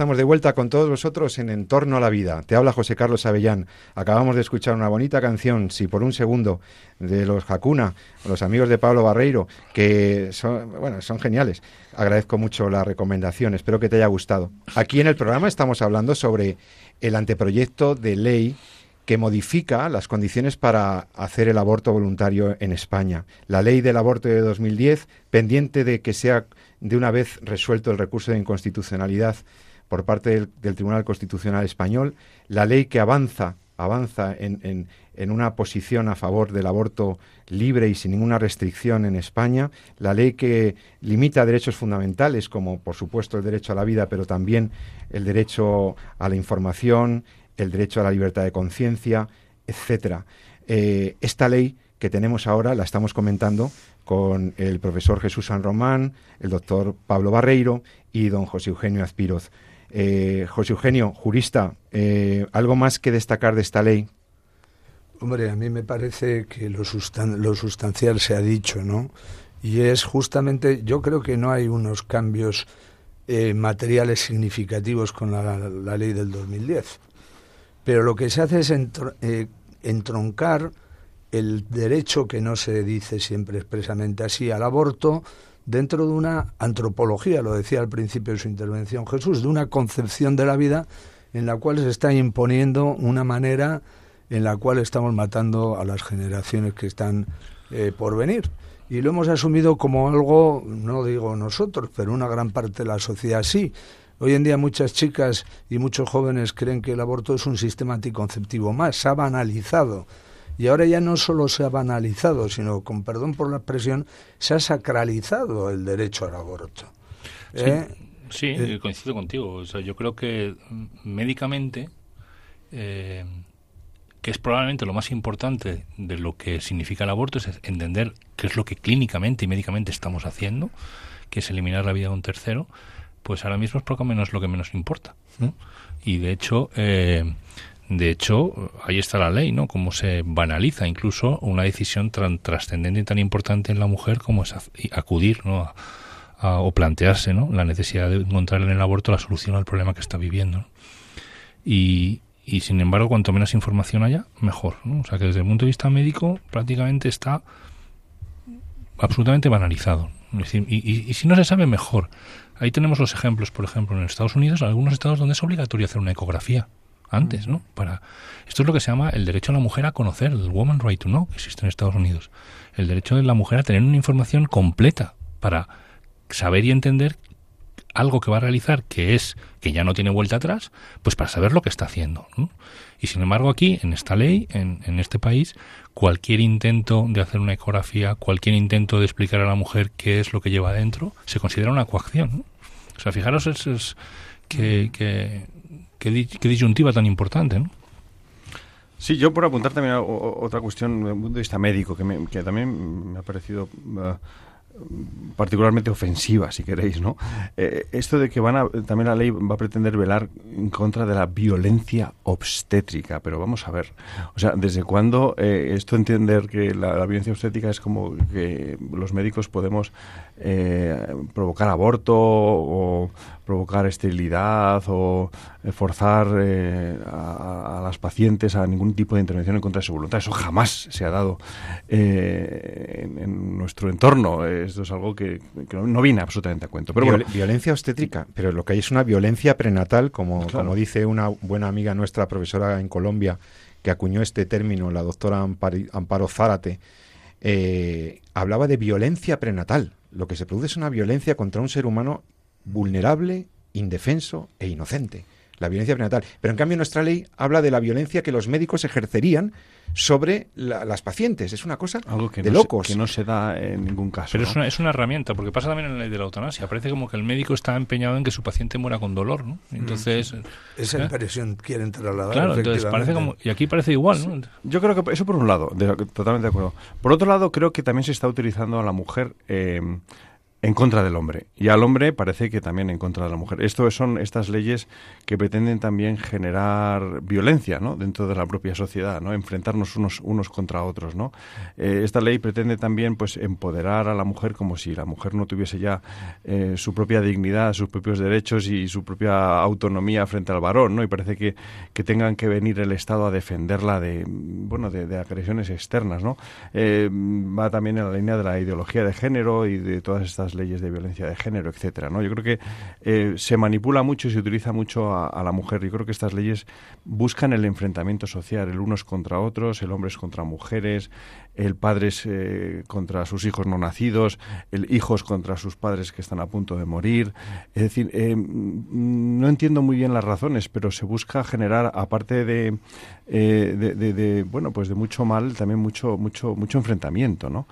Estamos de vuelta con todos vosotros en Entorno a la Vida. Te habla José Carlos Avellán. Acabamos de escuchar una bonita canción, si por un segundo, de los Hakuna, los amigos de Pablo Barreiro, que son, bueno, son geniales. Agradezco mucho la recomendación, espero que te haya gustado. Aquí en el programa estamos hablando sobre el anteproyecto de ley que modifica las condiciones para hacer el aborto voluntario en España. La ley del aborto de 2010, pendiente de que sea de una vez resuelto el recurso de inconstitucionalidad por parte del, Tribunal Constitucional Español, la ley que avanza avanza en, en, en, una posición a favor del aborto libre y sin ninguna restricción en España, la ley que limita derechos fundamentales, como por supuesto el derecho a la vida, pero también el derecho a la información, el derecho a la libertad de conciencia, etcétera. Eh, esta ley que tenemos ahora la estamos comentando con el profesor Jesús San Román, el doctor Pablo Barreiro y don José Eugenio Azpiroz. Eh, José Eugenio, jurista, eh, ¿algo más que destacar de esta ley? Hombre, a mí me parece que lo, sustan lo sustancial se ha dicho, ¿no? Y es justamente, yo creo que no hay unos cambios eh, materiales significativos con la, la, ley del 2010. Pero lo que se hace es entr entroncar el derecho, que no se dice siempre expresamente así, al aborto, dentro de una antropología, lo decía al principio de su intervención Jesús, de una concepción de la vida en la cual se está imponiendo una manera en la cual estamos matando a las generaciones que están eh, por venir. Y lo hemos asumido como algo, no digo nosotros, pero una gran parte de la sociedad sí. Hoy en día muchas chicas y muchos jóvenes creen que el aborto es un sistema anticonceptivo más, se ha banalizado. Y ahora ya no solo se ha banalizado, sino, con perdón por la expresión, se ha sacralizado el derecho al aborto. Sí, ¿Eh? sí eh, coincido contigo. O sea, yo creo que médicamente, eh, que es probablemente lo más importante de lo que significa el aborto, es entender qué es lo que clínicamente y médicamente estamos haciendo, que es eliminar la vida de un tercero, pues ahora mismo es poco menos lo que menos importa. ¿no? Y de hecho, eh, de hecho, ahí está la ley, ¿no? Cómo se banaliza incluso una decisión tan trascendente y tan importante en la mujer como es acudir, ¿no? A, a, o plantearse, ¿no? La necesidad de encontrar en el aborto la solución al problema que está viviendo. Y, y sin embargo, cuanto menos información haya, mejor. ¿no? O sea que desde el punto de vista médico prácticamente está absolutamente banalizado. Y, y, y si no se sabe, mejor. Ahí tenemos los ejemplos, por ejemplo, en Estados Unidos, en algunos estados donde es obligatorio hacer una ecografía antes, ¿no? Para esto es lo que se llama el derecho a la mujer a conocer, el woman right to know, que existe en Estados Unidos, el derecho de la mujer a tener una información completa para saber y entender algo que va a realizar que es que ya no tiene vuelta atrás, pues para saber lo que está haciendo. ¿no? Y sin embargo aquí, en esta ley, en, en, este país, cualquier intento de hacer una ecografía, cualquier intento de explicar a la mujer qué es lo que lleva adentro, se considera una coacción. O sea, fijaros es, es que, qué, disyuntiva tan importante, ¿no? Sí, yo por apuntar también a, otra cuestión desde el punto de vista médico, que, me, que también me ha parecido uh, particularmente ofensiva, si queréis, ¿no? Eh, esto de que van a, también la ley va a pretender velar en contra de la violencia obstétrica, pero vamos a ver, o sea, ¿desde cuándo eh, esto entender que la, violencia obstétrica es como que los médicos podemos eh, provocar aborto o provocar esterilidad o eh, forzar eh, a, a, las pacientes a ningún tipo de intervención en contra de su voluntad. Eso jamás se ha dado eh, en, en, nuestro entorno. Esto es algo que, que no viene absolutamente a cuento. Pero Viol bueno, violencia obstétrica, pero lo que hay es una violencia prenatal, como, claro. como dice una buena amiga nuestra, profesora en Colombia, que acuñó este término, la doctora Amparo, Amparo Zárate, eh, hablaba de violencia prenatal. Lo que se produce es una violencia contra un ser humano vulnerable, indefenso e inocente. La violencia prenatal. Pero en cambio nuestra ley habla de la violencia que los médicos ejercerían sobre la, las pacientes. Es una cosa Algo que de no locos. Se, que no se da en ningún caso. Pero ¿no? es, una, es, una, herramienta, porque pasa también en la ley de la eutanasia. Parece como que el médico está empeñado en que su paciente muera con dolor, ¿no? Entonces... Mm. Esa ¿eh? impresión quieren trasladar. Claro, entonces parece como... Y aquí parece igual, ¿no? Yo creo que eso por un lado, de, totalmente de acuerdo. Por otro lado, creo que también se está utilizando a la mujer... Eh, en contra del hombre y al hombre parece que también en contra de la mujer. Esto son estas leyes que pretenden también generar violencia, ¿no? Dentro de la propia sociedad, ¿no? Enfrentarnos unos unos contra otros, ¿no? Eh, esta ley pretende también, pues, empoderar a la mujer como si la mujer no tuviese ya eh, su propia dignidad, sus propios derechos y su propia autonomía frente al varón, ¿no? Y parece que, que tengan que venir el Estado a defenderla de, bueno, de, agresiones externas, ¿no? Eh, va también en la línea de la ideología de género y de todas estas leyes de violencia de género, etcétera, ¿no? Yo creo que eh, se manipula mucho y se utiliza mucho a, la mujer. Yo creo que estas leyes buscan el enfrentamiento social, el unos contra otros, el hombres contra mujeres, el padres eh, contra sus hijos no nacidos, el hijos contra sus padres que están a punto de morir. Es decir, eh, no entiendo muy bien las razones, pero se busca generar, aparte de, eh, de, de, de bueno, pues de mucho mal, también mucho, mucho, mucho enfrentamiento, ¿no?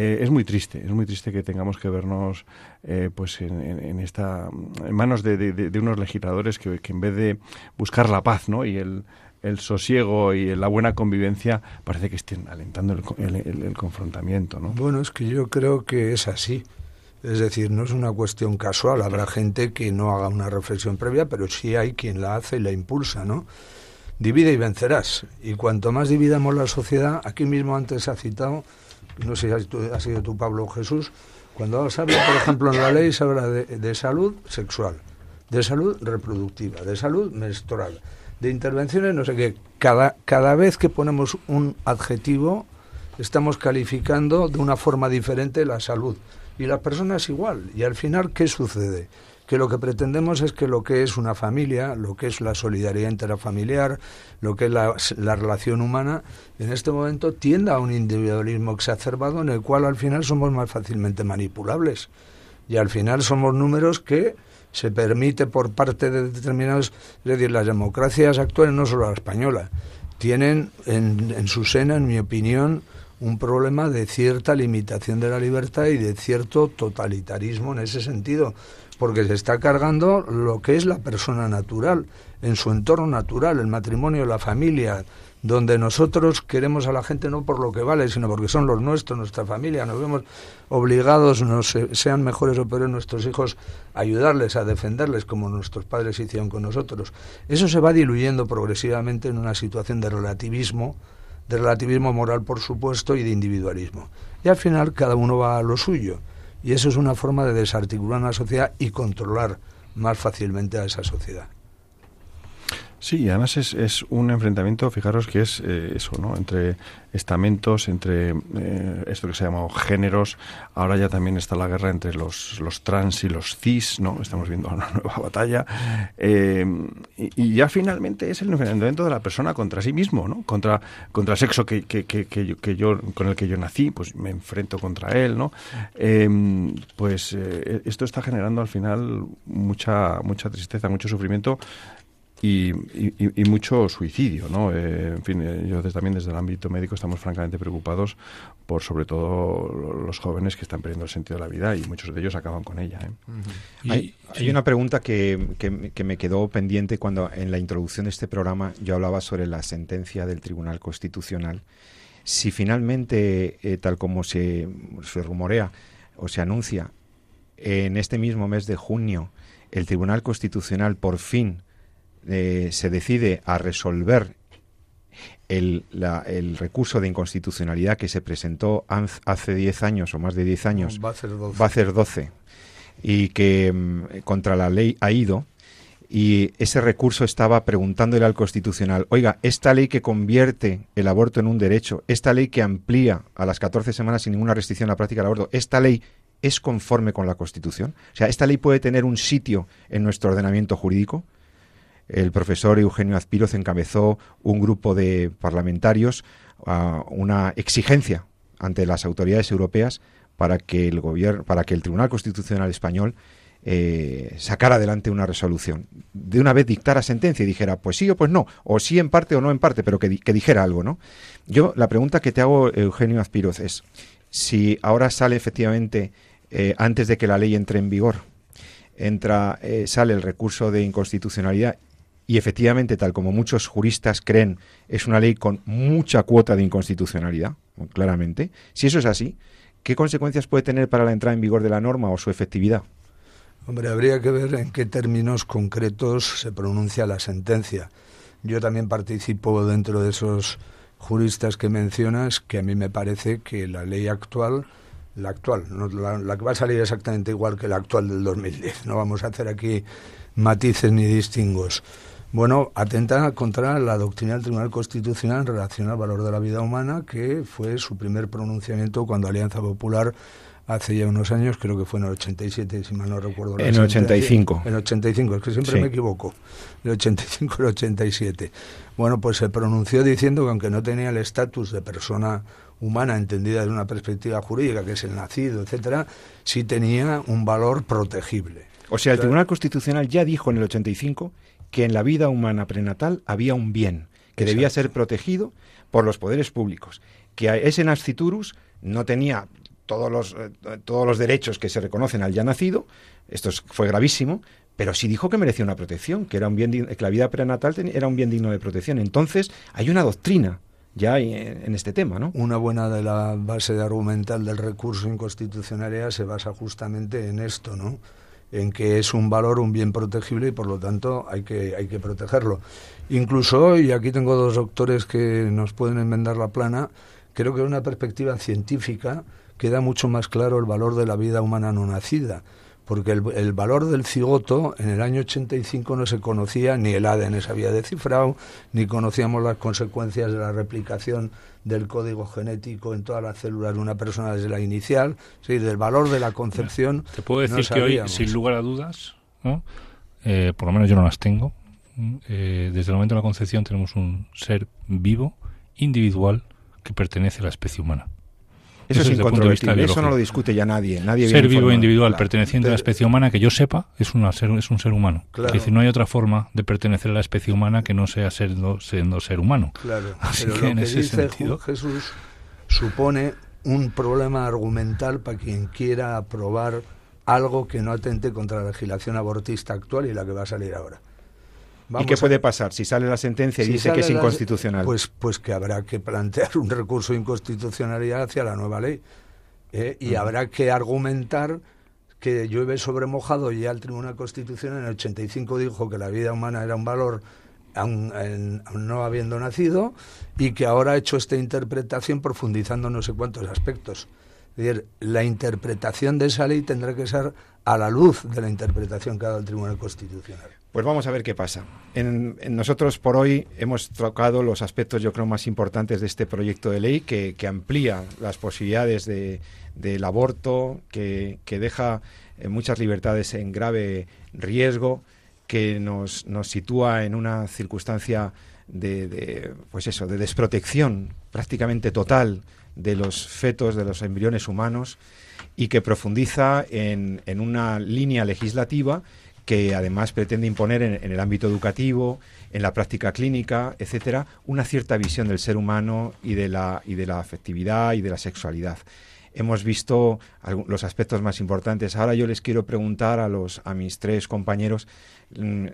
Eh, es muy triste, es muy triste que tengamos que vernos eh, pues en, esta en manos de unos legisladores que, que, en vez de buscar la paz ¿no? y el, el sosiego y la buena convivencia parece que estén alentando el, el, el, confrontamiento. ¿no? Bueno, es que yo creo que es así. Es decir, no es una cuestión casual. Habrá gente que no haga una reflexión previa, pero sí hay quien la hace y la impulsa, ¿no? Divide y vencerás. Y cuanto más dividamos la sociedad, aquí mismo antes se ha citado no sé si ha sido tú, Pablo Jesús, cuando se habla, por ejemplo, en la ley se habla de, de, salud sexual, de salud reproductiva, de salud menstrual, de intervenciones, no sé qué. Cada, cada vez que ponemos un adjetivo, estamos calificando de una forma diferente la salud. Y la persona es igual. Y al final, ¿qué sucede? Que lo que pretendemos es que lo que es una familia, lo que es la solidaridad interfamiliar, lo que es la, la, relación humana, en este momento tienda a un individualismo exacerbado en el cual al final somos más fácilmente manipulables. Y al final somos números que se permite por parte de determinados, es decir, las democracias actuales, no solo la española, tienen en, en su seno, en mi opinión, un problema de cierta limitación de la libertad y de cierto totalitarismo en ese sentido porque se está cargando lo que es la persona natural, en su entorno natural, el matrimonio, la familia, donde nosotros queremos a la gente no por lo que vale, sino porque son los nuestros, nuestra familia, nos vemos obligados, nos, sean mejores o peores nuestros hijos, a ayudarles, a defenderles como nuestros padres hicieron con nosotros. Eso se va diluyendo progresivamente en una situación de relativismo, de relativismo moral, por supuesto, y de individualismo. Y al final cada uno va a lo suyo. Y eso es una forma de desarticular una sociedad y controlar más fácilmente a esa sociedad. Sí, y además es, es, un enfrentamiento, fijaros que es eh, eso, ¿no? Entre estamentos, entre eh, esto que se llama géneros. Ahora ya también está la guerra entre los, los trans y los cis, ¿no? Estamos viendo una nueva batalla. Eh, y, ya finalmente es el enfrentamiento de la persona contra sí mismo, ¿no? Contra, contra el sexo que, que, que, que, yo, que yo, con el que yo nací, pues me enfrento contra él, ¿no? pues esto está generando al final mucha, mucha tristeza, mucho sufrimiento y, y, y, mucho suicidio, ¿no? Eh, en fin, eh, yo desde, también desde el ámbito médico estamos francamente preocupados por sobre todo los jóvenes que están perdiendo el sentido de la vida y muchos de ellos acaban con ella. ¿eh? Uh -huh. hay, hay, una pregunta que, que, que, me quedó pendiente cuando en la introducción de este programa yo hablaba sobre la sentencia del Tribunal Constitucional. Si finalmente, eh, tal como se, se rumorea o se anuncia, en este mismo mes de junio, el Tribunal Constitucional por fin eh, se decide a resolver el, la, el, recurso de inconstitucionalidad que se presentó hace 10 años o más de 10 años, va a ser 12, va a ser 12 y que mm, contra la ley ha ido y ese recurso estaba preguntándole al constitucional, oiga, esta ley que convierte el aborto en un derecho, esta ley que amplía a las 14 semanas sin ninguna restricción la práctica del aborto, esta ley es conforme con la Constitución? O sea, ¿esta ley puede tener un sitio en nuestro ordenamiento jurídico? El profesor Eugenio Azpiroz encabezó un grupo de parlamentarios uh, una exigencia ante las autoridades europeas para que el gobierno, para que el Tribunal Constitucional español eh, sacara adelante una resolución. De una vez dictara sentencia y dijera, pues sí o pues no, o sí en parte o no en parte, pero que, que dijera algo, ¿no? Yo, la pregunta que te hago, Eugenio Azpiroz, es si ahora sale efectivamente, eh, antes de que la ley entre en vigor, entra, eh, sale el recurso de inconstitucionalidad y efectivamente, tal como muchos juristas creen, es una ley con mucha cuota de inconstitucionalidad, claramente. Si eso es así, ¿qué consecuencias puede tener para la entrada en vigor de la norma o su efectividad? Hombre, habría que ver en qué términos concretos se pronuncia la sentencia. Yo también participo dentro de esos juristas que mencionas, que a mí me parece que la ley actual, la actual, no, la, la que va a salir exactamente igual que la actual del 2010, no vamos a hacer aquí matices ni distingos. Bueno, atenta contra la doctrina del Tribunal Constitucional en relación al valor de la vida humana, que fue su primer pronunciamiento cuando Alianza Popular hace ya unos años, creo que fue en el 87, si mal no recuerdo. En el sentencia. 85. En el 85, es que siempre Sí. me equivoco. El 85 y el 87. Bueno, pues se pronunció diciendo que aunque no tenía el estatus de persona humana entendida desde una perspectiva jurídica, que es el nacido, etcétera, sí tenía un valor protegible. O sea, el. Tribunal Constitucional ya dijo en el 85 que en la vida humana prenatal había un bien que debía ser protegido por los poderes públicos, que ese nasciturus no tenía todos los, eh, todos los derechos que se reconocen al ya nacido, esto es- fue gravísimo, pero sí dijo que merecía una protección, que, era un bien, que la vida prenatal ten- era un bien digno de protección. Entonces, hay una doctrina ya en, este tema, ¿no? Una buena de la base de argumental del recurso de inconstitucionalidad se basa justamente en esto, ¿no? En que es un valor, un bien protegible y por lo tanto hay que, hay que protegerlo. Incluso, y aquí tengo dos doctores que nos pueden enmendar la plana, creo que una perspectiva científica queda mucho más claro el valor de la vida humana no nacida. Porque el, el valor del cigoto en el año 85 no se conocía, ni el ADN se había descifrado, ni conocíamos las consecuencias de la replicación del código genético en todas las células de una persona desde la inicial. Sí, del valor de la concepción. Te puedo decir no que hoy, sin lugar a dudas, ¿no? Eh, por lo menos yo no las tengo, eh, desde el momento de la concepción tenemos un ser vivo, individual, que pertenece a la especie humana. Eso, es incontrovertible, eso no lo discute ya nadie. nadie ser vivo informado. individual Claro. perteneciente a la especie humana que yo sepa es, una ser, es un ser humano. Claro. Es decir, no hay otra forma de pertenecer a la especie humana que no sea siendo, siendo ser humano. Claro, Así pero que lo en que ese dice sentido- Jesús supone un problema argumental para quien quiera aprobar algo que no atente contra la legislación abortista actual y la que va a salir ahora. ¿Y qué puede pasar si sale la sentencia y si dice que es la- inconstitucional? Pues, pues que habrá que plantear un recurso de inconstitucionalidad hacia la nueva ley. ¿eh? Y habrá que argumentar que llueve sobre mojado y ya el Tribunal Constitucional en el 85 dijo que la vida humana era un valor aun, en- aun no habiendo nacido y que ahora ha hecho esta interpretación profundizando no sé cuántos aspectos. Es decir, la interpretación de esa ley tendrá que ser a la luz de la interpretación que ha dado el Tribunal Constitucional. Pues vamos a ver qué pasa. Nosotros por hoy hemos tocado los aspectos, yo creo, más importantes de este proyecto de ley que, amplía las posibilidades de, del aborto, que, deja eh, muchas libertades en grave riesgo, que nos, sitúa en una circunstancia de, pues eso, de desprotección prácticamente total de los fetos, de los embriones humanos, y que profundiza en una línea legislativa que además pretende imponer en, el ámbito educativo, en la práctica clínica, etcétera, una cierta visión del ser humano y de la, y de la afectividad y de la sexualidad. Hemos visto los aspectos más importantes. Ahora yo les quiero preguntar a, los, a mis tres compañeros, mm,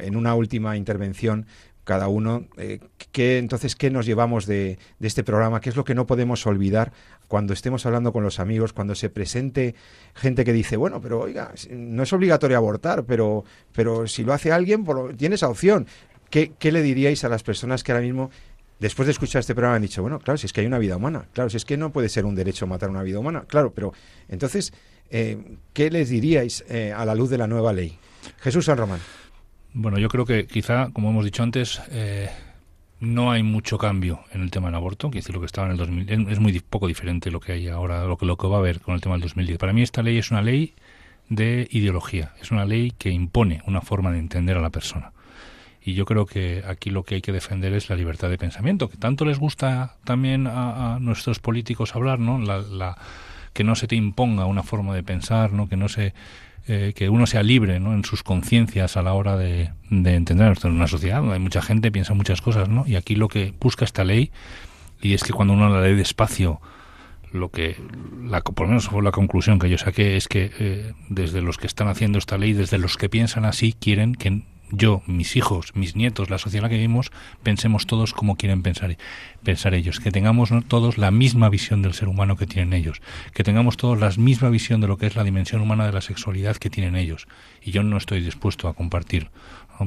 en una última intervención, cada uno, eh, ¿qué, entonces, ¿qué nos llevamos de, de este programa? ¿Qué es lo que no podemos olvidar cuando estemos hablando con los amigos, cuando se presente gente que dice, bueno, pero oiga, no es obligatorio abortar, pero, pero si lo hace alguien, por tiene esa opción. ¿Qué, ¿Qué le diríais a las personas que ahora mismo, después de escuchar este programa, han dicho, bueno, claro, si es que hay una vida humana, claro, si es que no puede ser un derecho matar una vida humana, claro, pero entonces, eh, ¿qué les diríais eh, a la luz de la nueva ley? Jesús San Román. Bueno, yo creo que quizá, como hemos dicho antes, eh, no hay mucho cambio en el tema del aborto, que decir lo que estaba en el 2000, es, muy poco diferente lo que hay ahora, lo que, lo que va a haber con el tema del 2010. Para mí esta ley es una ley de ideología, es una ley que impone una forma de entender a la persona. Y yo creo que aquí lo que hay que defender es la libertad de pensamiento, que tanto les gusta también a, a nuestros políticos hablar, ¿no? La, la- que no se te imponga una forma de pensar, ¿no? Que no se eh, que uno sea libre ¿no? en sus conciencias a la hora de, de entender esto en una sociedad donde hay mucha gente piensa muchas cosas no y aquí lo que busca esta ley y es que cuando uno la lee despacio lo que la, por lo menos fue la conclusión que yo saqué es que eh, desde los que están haciendo esta ley desde los que piensan así quieren que yo, mis hijos, mis nietos, la sociedad en la que vivimos, pensemos todos como quieren pensar, pensar ellos, que tengamos todos la misma visión del ser humano que tienen ellos, que tengamos todos la misma visión de lo que es la dimensión humana de la sexualidad que tienen ellos. Y yo no estoy dispuesto a compartir.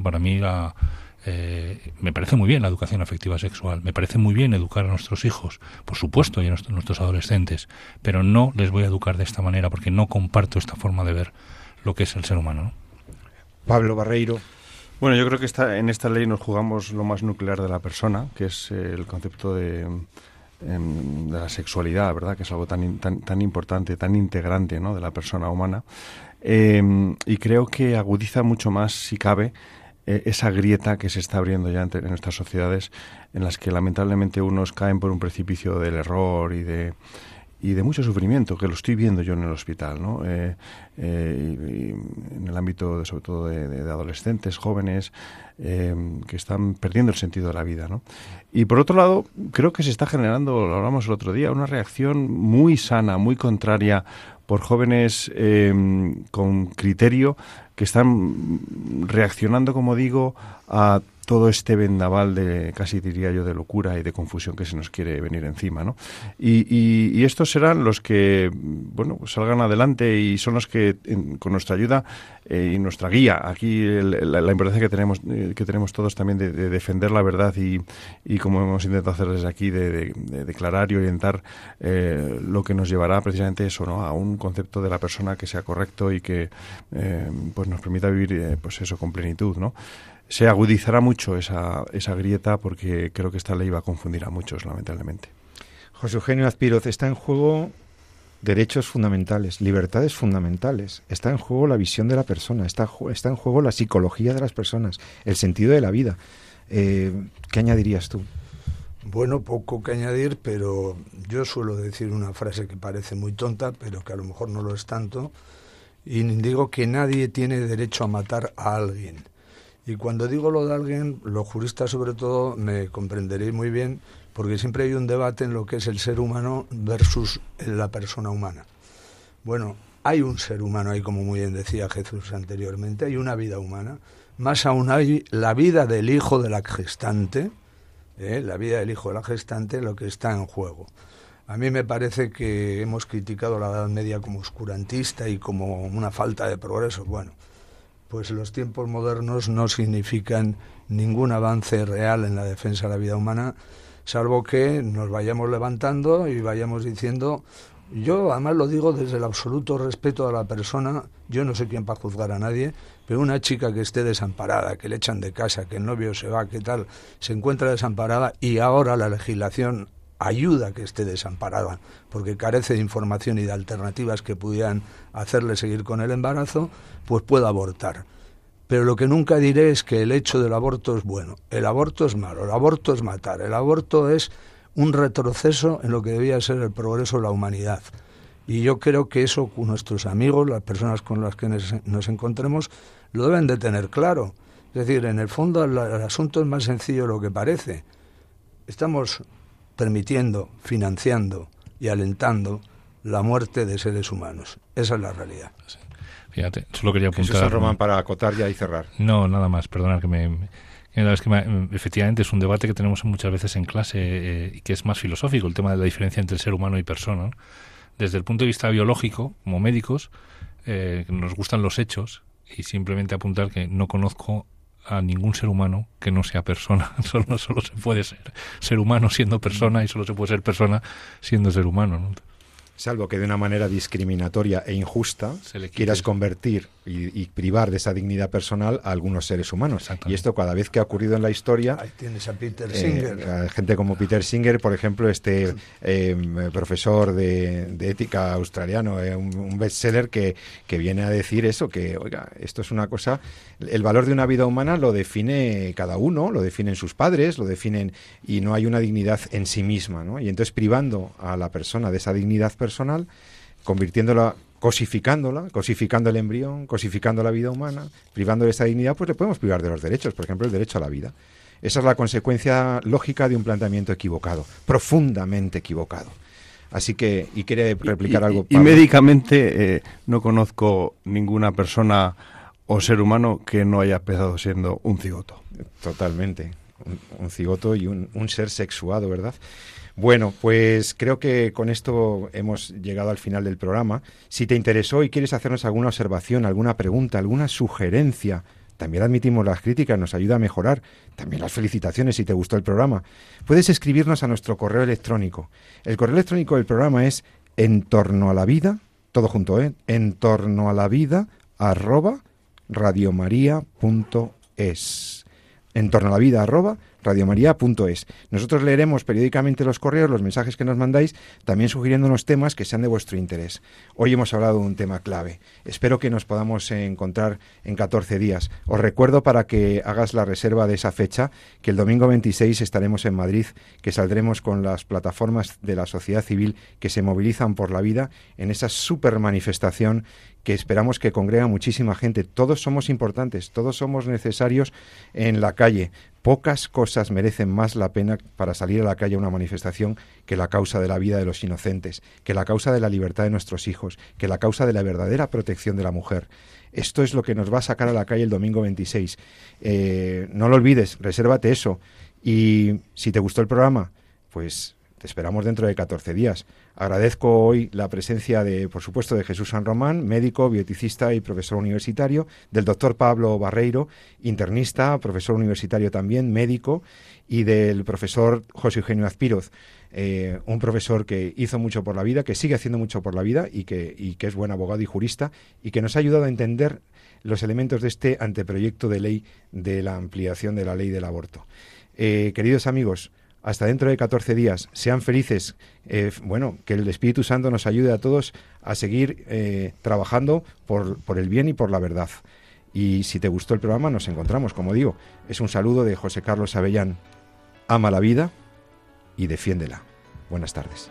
Para mí la, eh, me parece muy bien la educación afectiva sexual, me parece muy bien educar a nuestros hijos, por supuesto, y a nuestros, nuestros adolescentes, pero no les voy a educar de esta manera porque no comparto esta forma de ver lo que es el ser humano. ¿no? Pablo Barreiro. Bueno, yo creo que esta, en esta ley nos jugamos lo más nuclear de la persona, que es eh, el concepto de, em, de, la sexualidad, ¿verdad? Que es algo tan, tan, tan importante, tan integrante ¿no? de la persona humana. Em, y creo que agudiza mucho más, si cabe, eh, esa grieta que se está abriendo ya en nuestras sociedades, en las que lamentablemente unos caen por un precipicio del error y de y de mucho sufrimiento, que lo estoy viendo yo en el hospital, ¿no? Eh, eh, en el ámbito, sobre todo, de, adolescentes, jóvenes, eh, que están perdiendo el sentido de la vida, ¿no? Y por otro lado, creo que se está generando, lo hablamos el otro día, una reacción muy sana, muy contraria por jóvenes con criterio que están reaccionando, como digo, a todo este vendaval de, casi diría yo, de locura y de confusión que se nos quiere venir encima, ¿no? Y, estos serán los que, bueno, salgan adelante y son los que, con nuestra ayuda eh, y nuestra guía, aquí la, importancia que tenemos, eh, que tenemos todos también de, defender la verdad y, como hemos intentado hacer desde aquí, de, declarar y orientar eh, lo que nos llevará precisamente eso, ¿no? A un concepto de la persona que sea correcto y que, pues nos permita vivir, pues eso, con plenitud, ¿no? Se agudizará mucho esa, esa grieta porque creo que esta ley va a confundir a muchos, lamentablemente. José Eugenio Azpiroz, está en juego derechos fundamentales, libertades fundamentales, está en juego la visión de la persona, está, está en juego la psicología de las personas, el sentido de la vida. Eh, ¿Qué añadirías tú? Bueno, poco que añadir, pero yo suelo decir una frase que parece muy tonta, pero que a lo mejor no lo es tanto, y digo que nadie tiene derecho a matar a alguien y cuando digo lo de alguien, los juristas sobre todo me comprenderéis muy bien, porque siempre hay un debate en lo que es el ser humano versus la persona humana. Bueno, hay un ser humano ahí, como muy bien decía Jesús anteriormente, hay una vida humana. Más aún hay la vida del hijo de la gestante, ¿eh? la vida del hijo de la gestante, lo que está en juego. A mí me parece que hemos criticado la Edad Media como oscurantista y como una falta de progreso. Bueno, pues los tiempos modernos no significan ningún avance real en la defensa de la vida humana, salvo que nos vayamos levantando y vayamos diciendo, yo además lo digo desde el absoluto respeto a la persona, yo no sé quién para juzgar a nadie, pero una chica que esté desamparada, que le echan de casa, que el novio se va, que tal, se encuentra desamparada y ahora la legislación ayuda que esté desamparada, porque carece de información y de alternativas que pudieran hacerle seguir con el embarazo, pues pueda abortar. Pero lo que nunca diré es que el hecho del aborto es bueno. El aborto es malo, el aborto es matar, el aborto es un retroceso en lo que debía ser el progreso de la humanidad. Y yo creo que eso nuestros amigos, las personas con las que nos encontremos, lo deben de tener claro. Es decir, en el fondo el asunto es más sencillo de lo que parece. Estamos permitiendo, financiando y alentando la muerte de seres humanos. Esa es la realidad. Fíjate, solo quería apuntar. Román, para acotar ya y cerrar. No, nada más, perdonad que me. es que efectivamente es un debate que tenemos muchas veces en clase eh, y que es más filosófico, el tema de la diferencia entre ser humano y persona. Desde el punto de vista biológico, como médicos, eh, nos gustan los hechos y simplemente apuntar que no conozco a ningún ser humano que no sea persona. Solo, solo se puede ser ser humano siendo persona y solo se puede ser persona siendo ser humano. ¿no? salvo que de una manera discriminatoria e injusta quieras convertir y, privar de esa dignidad personal a algunos seres humanos. Y esto cada vez que ha ocurrido en la historia... Ahí tienes a Peter eh, Singer. gente como Peter Singer, por ejemplo, este eh, profesor de, ética australiano, eh, un, bestseller que, que viene a decir eso, que, oiga, esto es una cosa... El valor de una vida humana lo define cada uno, lo definen sus padres, lo definen... Y no hay una dignidad en sí misma, ¿no? Y entonces privando a la persona de esa dignidad personal, convirtiéndola cosificándola, cosificando el embrión, cosificando la vida humana, privando de esa dignidad, pues le podemos privar de los derechos, por ejemplo, el derecho a la vida. Esa es la consecuencia lógica de un planteamiento equivocado, profundamente equivocado. Así que, y quiere replicar algo. Y, médicamente eh, no conozco ninguna persona o ser humano que no haya empezado siendo un cigoto. Totalmente. Un, un cigoto y un, un ser sexuado, ¿verdad? Bueno, pues creo que con esto hemos llegado al final del programa. Si te interesó y quieres hacernos alguna observación, alguna pregunta, alguna sugerencia, también admitimos las críticas, nos ayuda a mejorar. También las felicitaciones si te gustó el programa. Puedes escribirnos a nuestro correo electrónico. El correo electrónico del programa es en torno a la vida, todo junto, ¿eh? En torno a la vida, arroba radiomaria.es. En torno a la vida, arroba radiomaria.es. Nosotros leeremos periódicamente los correos, los mensajes que nos mandáis, también sugiriéndonos temas que sean de vuestro interés. Hoy hemos hablado de un tema clave. Espero que nos podamos encontrar en 14 días. Os recuerdo para que hagas la reserva de esa fecha que el domingo 26 estaremos en Madrid, que saldremos con las plataformas de la sociedad civil que se movilizan por la vida en esa super manifestación que esperamos que congrega muchísima gente. Todos somos importantes, todos somos necesarios en la calle. Pocas cosas merecen más la pena para salir a la calle a una manifestación que la causa de la vida de los inocentes, que la causa de la libertad de nuestros hijos, que la causa de la verdadera protección de la mujer. Esto es lo que nos va a sacar a la calle el domingo 26. Eh, no lo olvides, resérvate eso. Y si te gustó el programa, pues te esperamos dentro de 14 días. Agradezco hoy la presencia de, por supuesto, de Jesús San Román, médico, bioticista y profesor universitario, del doctor Pablo Barreiro, internista, profesor universitario también, médico, y del profesor José Eugenio Azpiroz, eh, un profesor que hizo mucho por la vida, que sigue haciendo mucho por la vida y que, es buen abogado y jurista, y que nos ha ayudado a entender los elementos de este anteproyecto de ley de la ampliación de la ley del aborto. Eh, queridos amigos, hasta dentro de 14 días. Sean felices. Eh, bueno, que el Espíritu Santo nos ayude a todos a seguir eh, trabajando por, por el bien y por la verdad. Y si te gustó el programa, nos encontramos, como digo. Es un saludo de José Carlos Avellán. Ama la vida y defiéndela. Buenas tardes.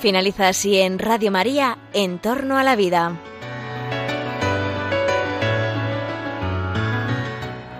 Finaliza así en Radio María, En torno a la vida.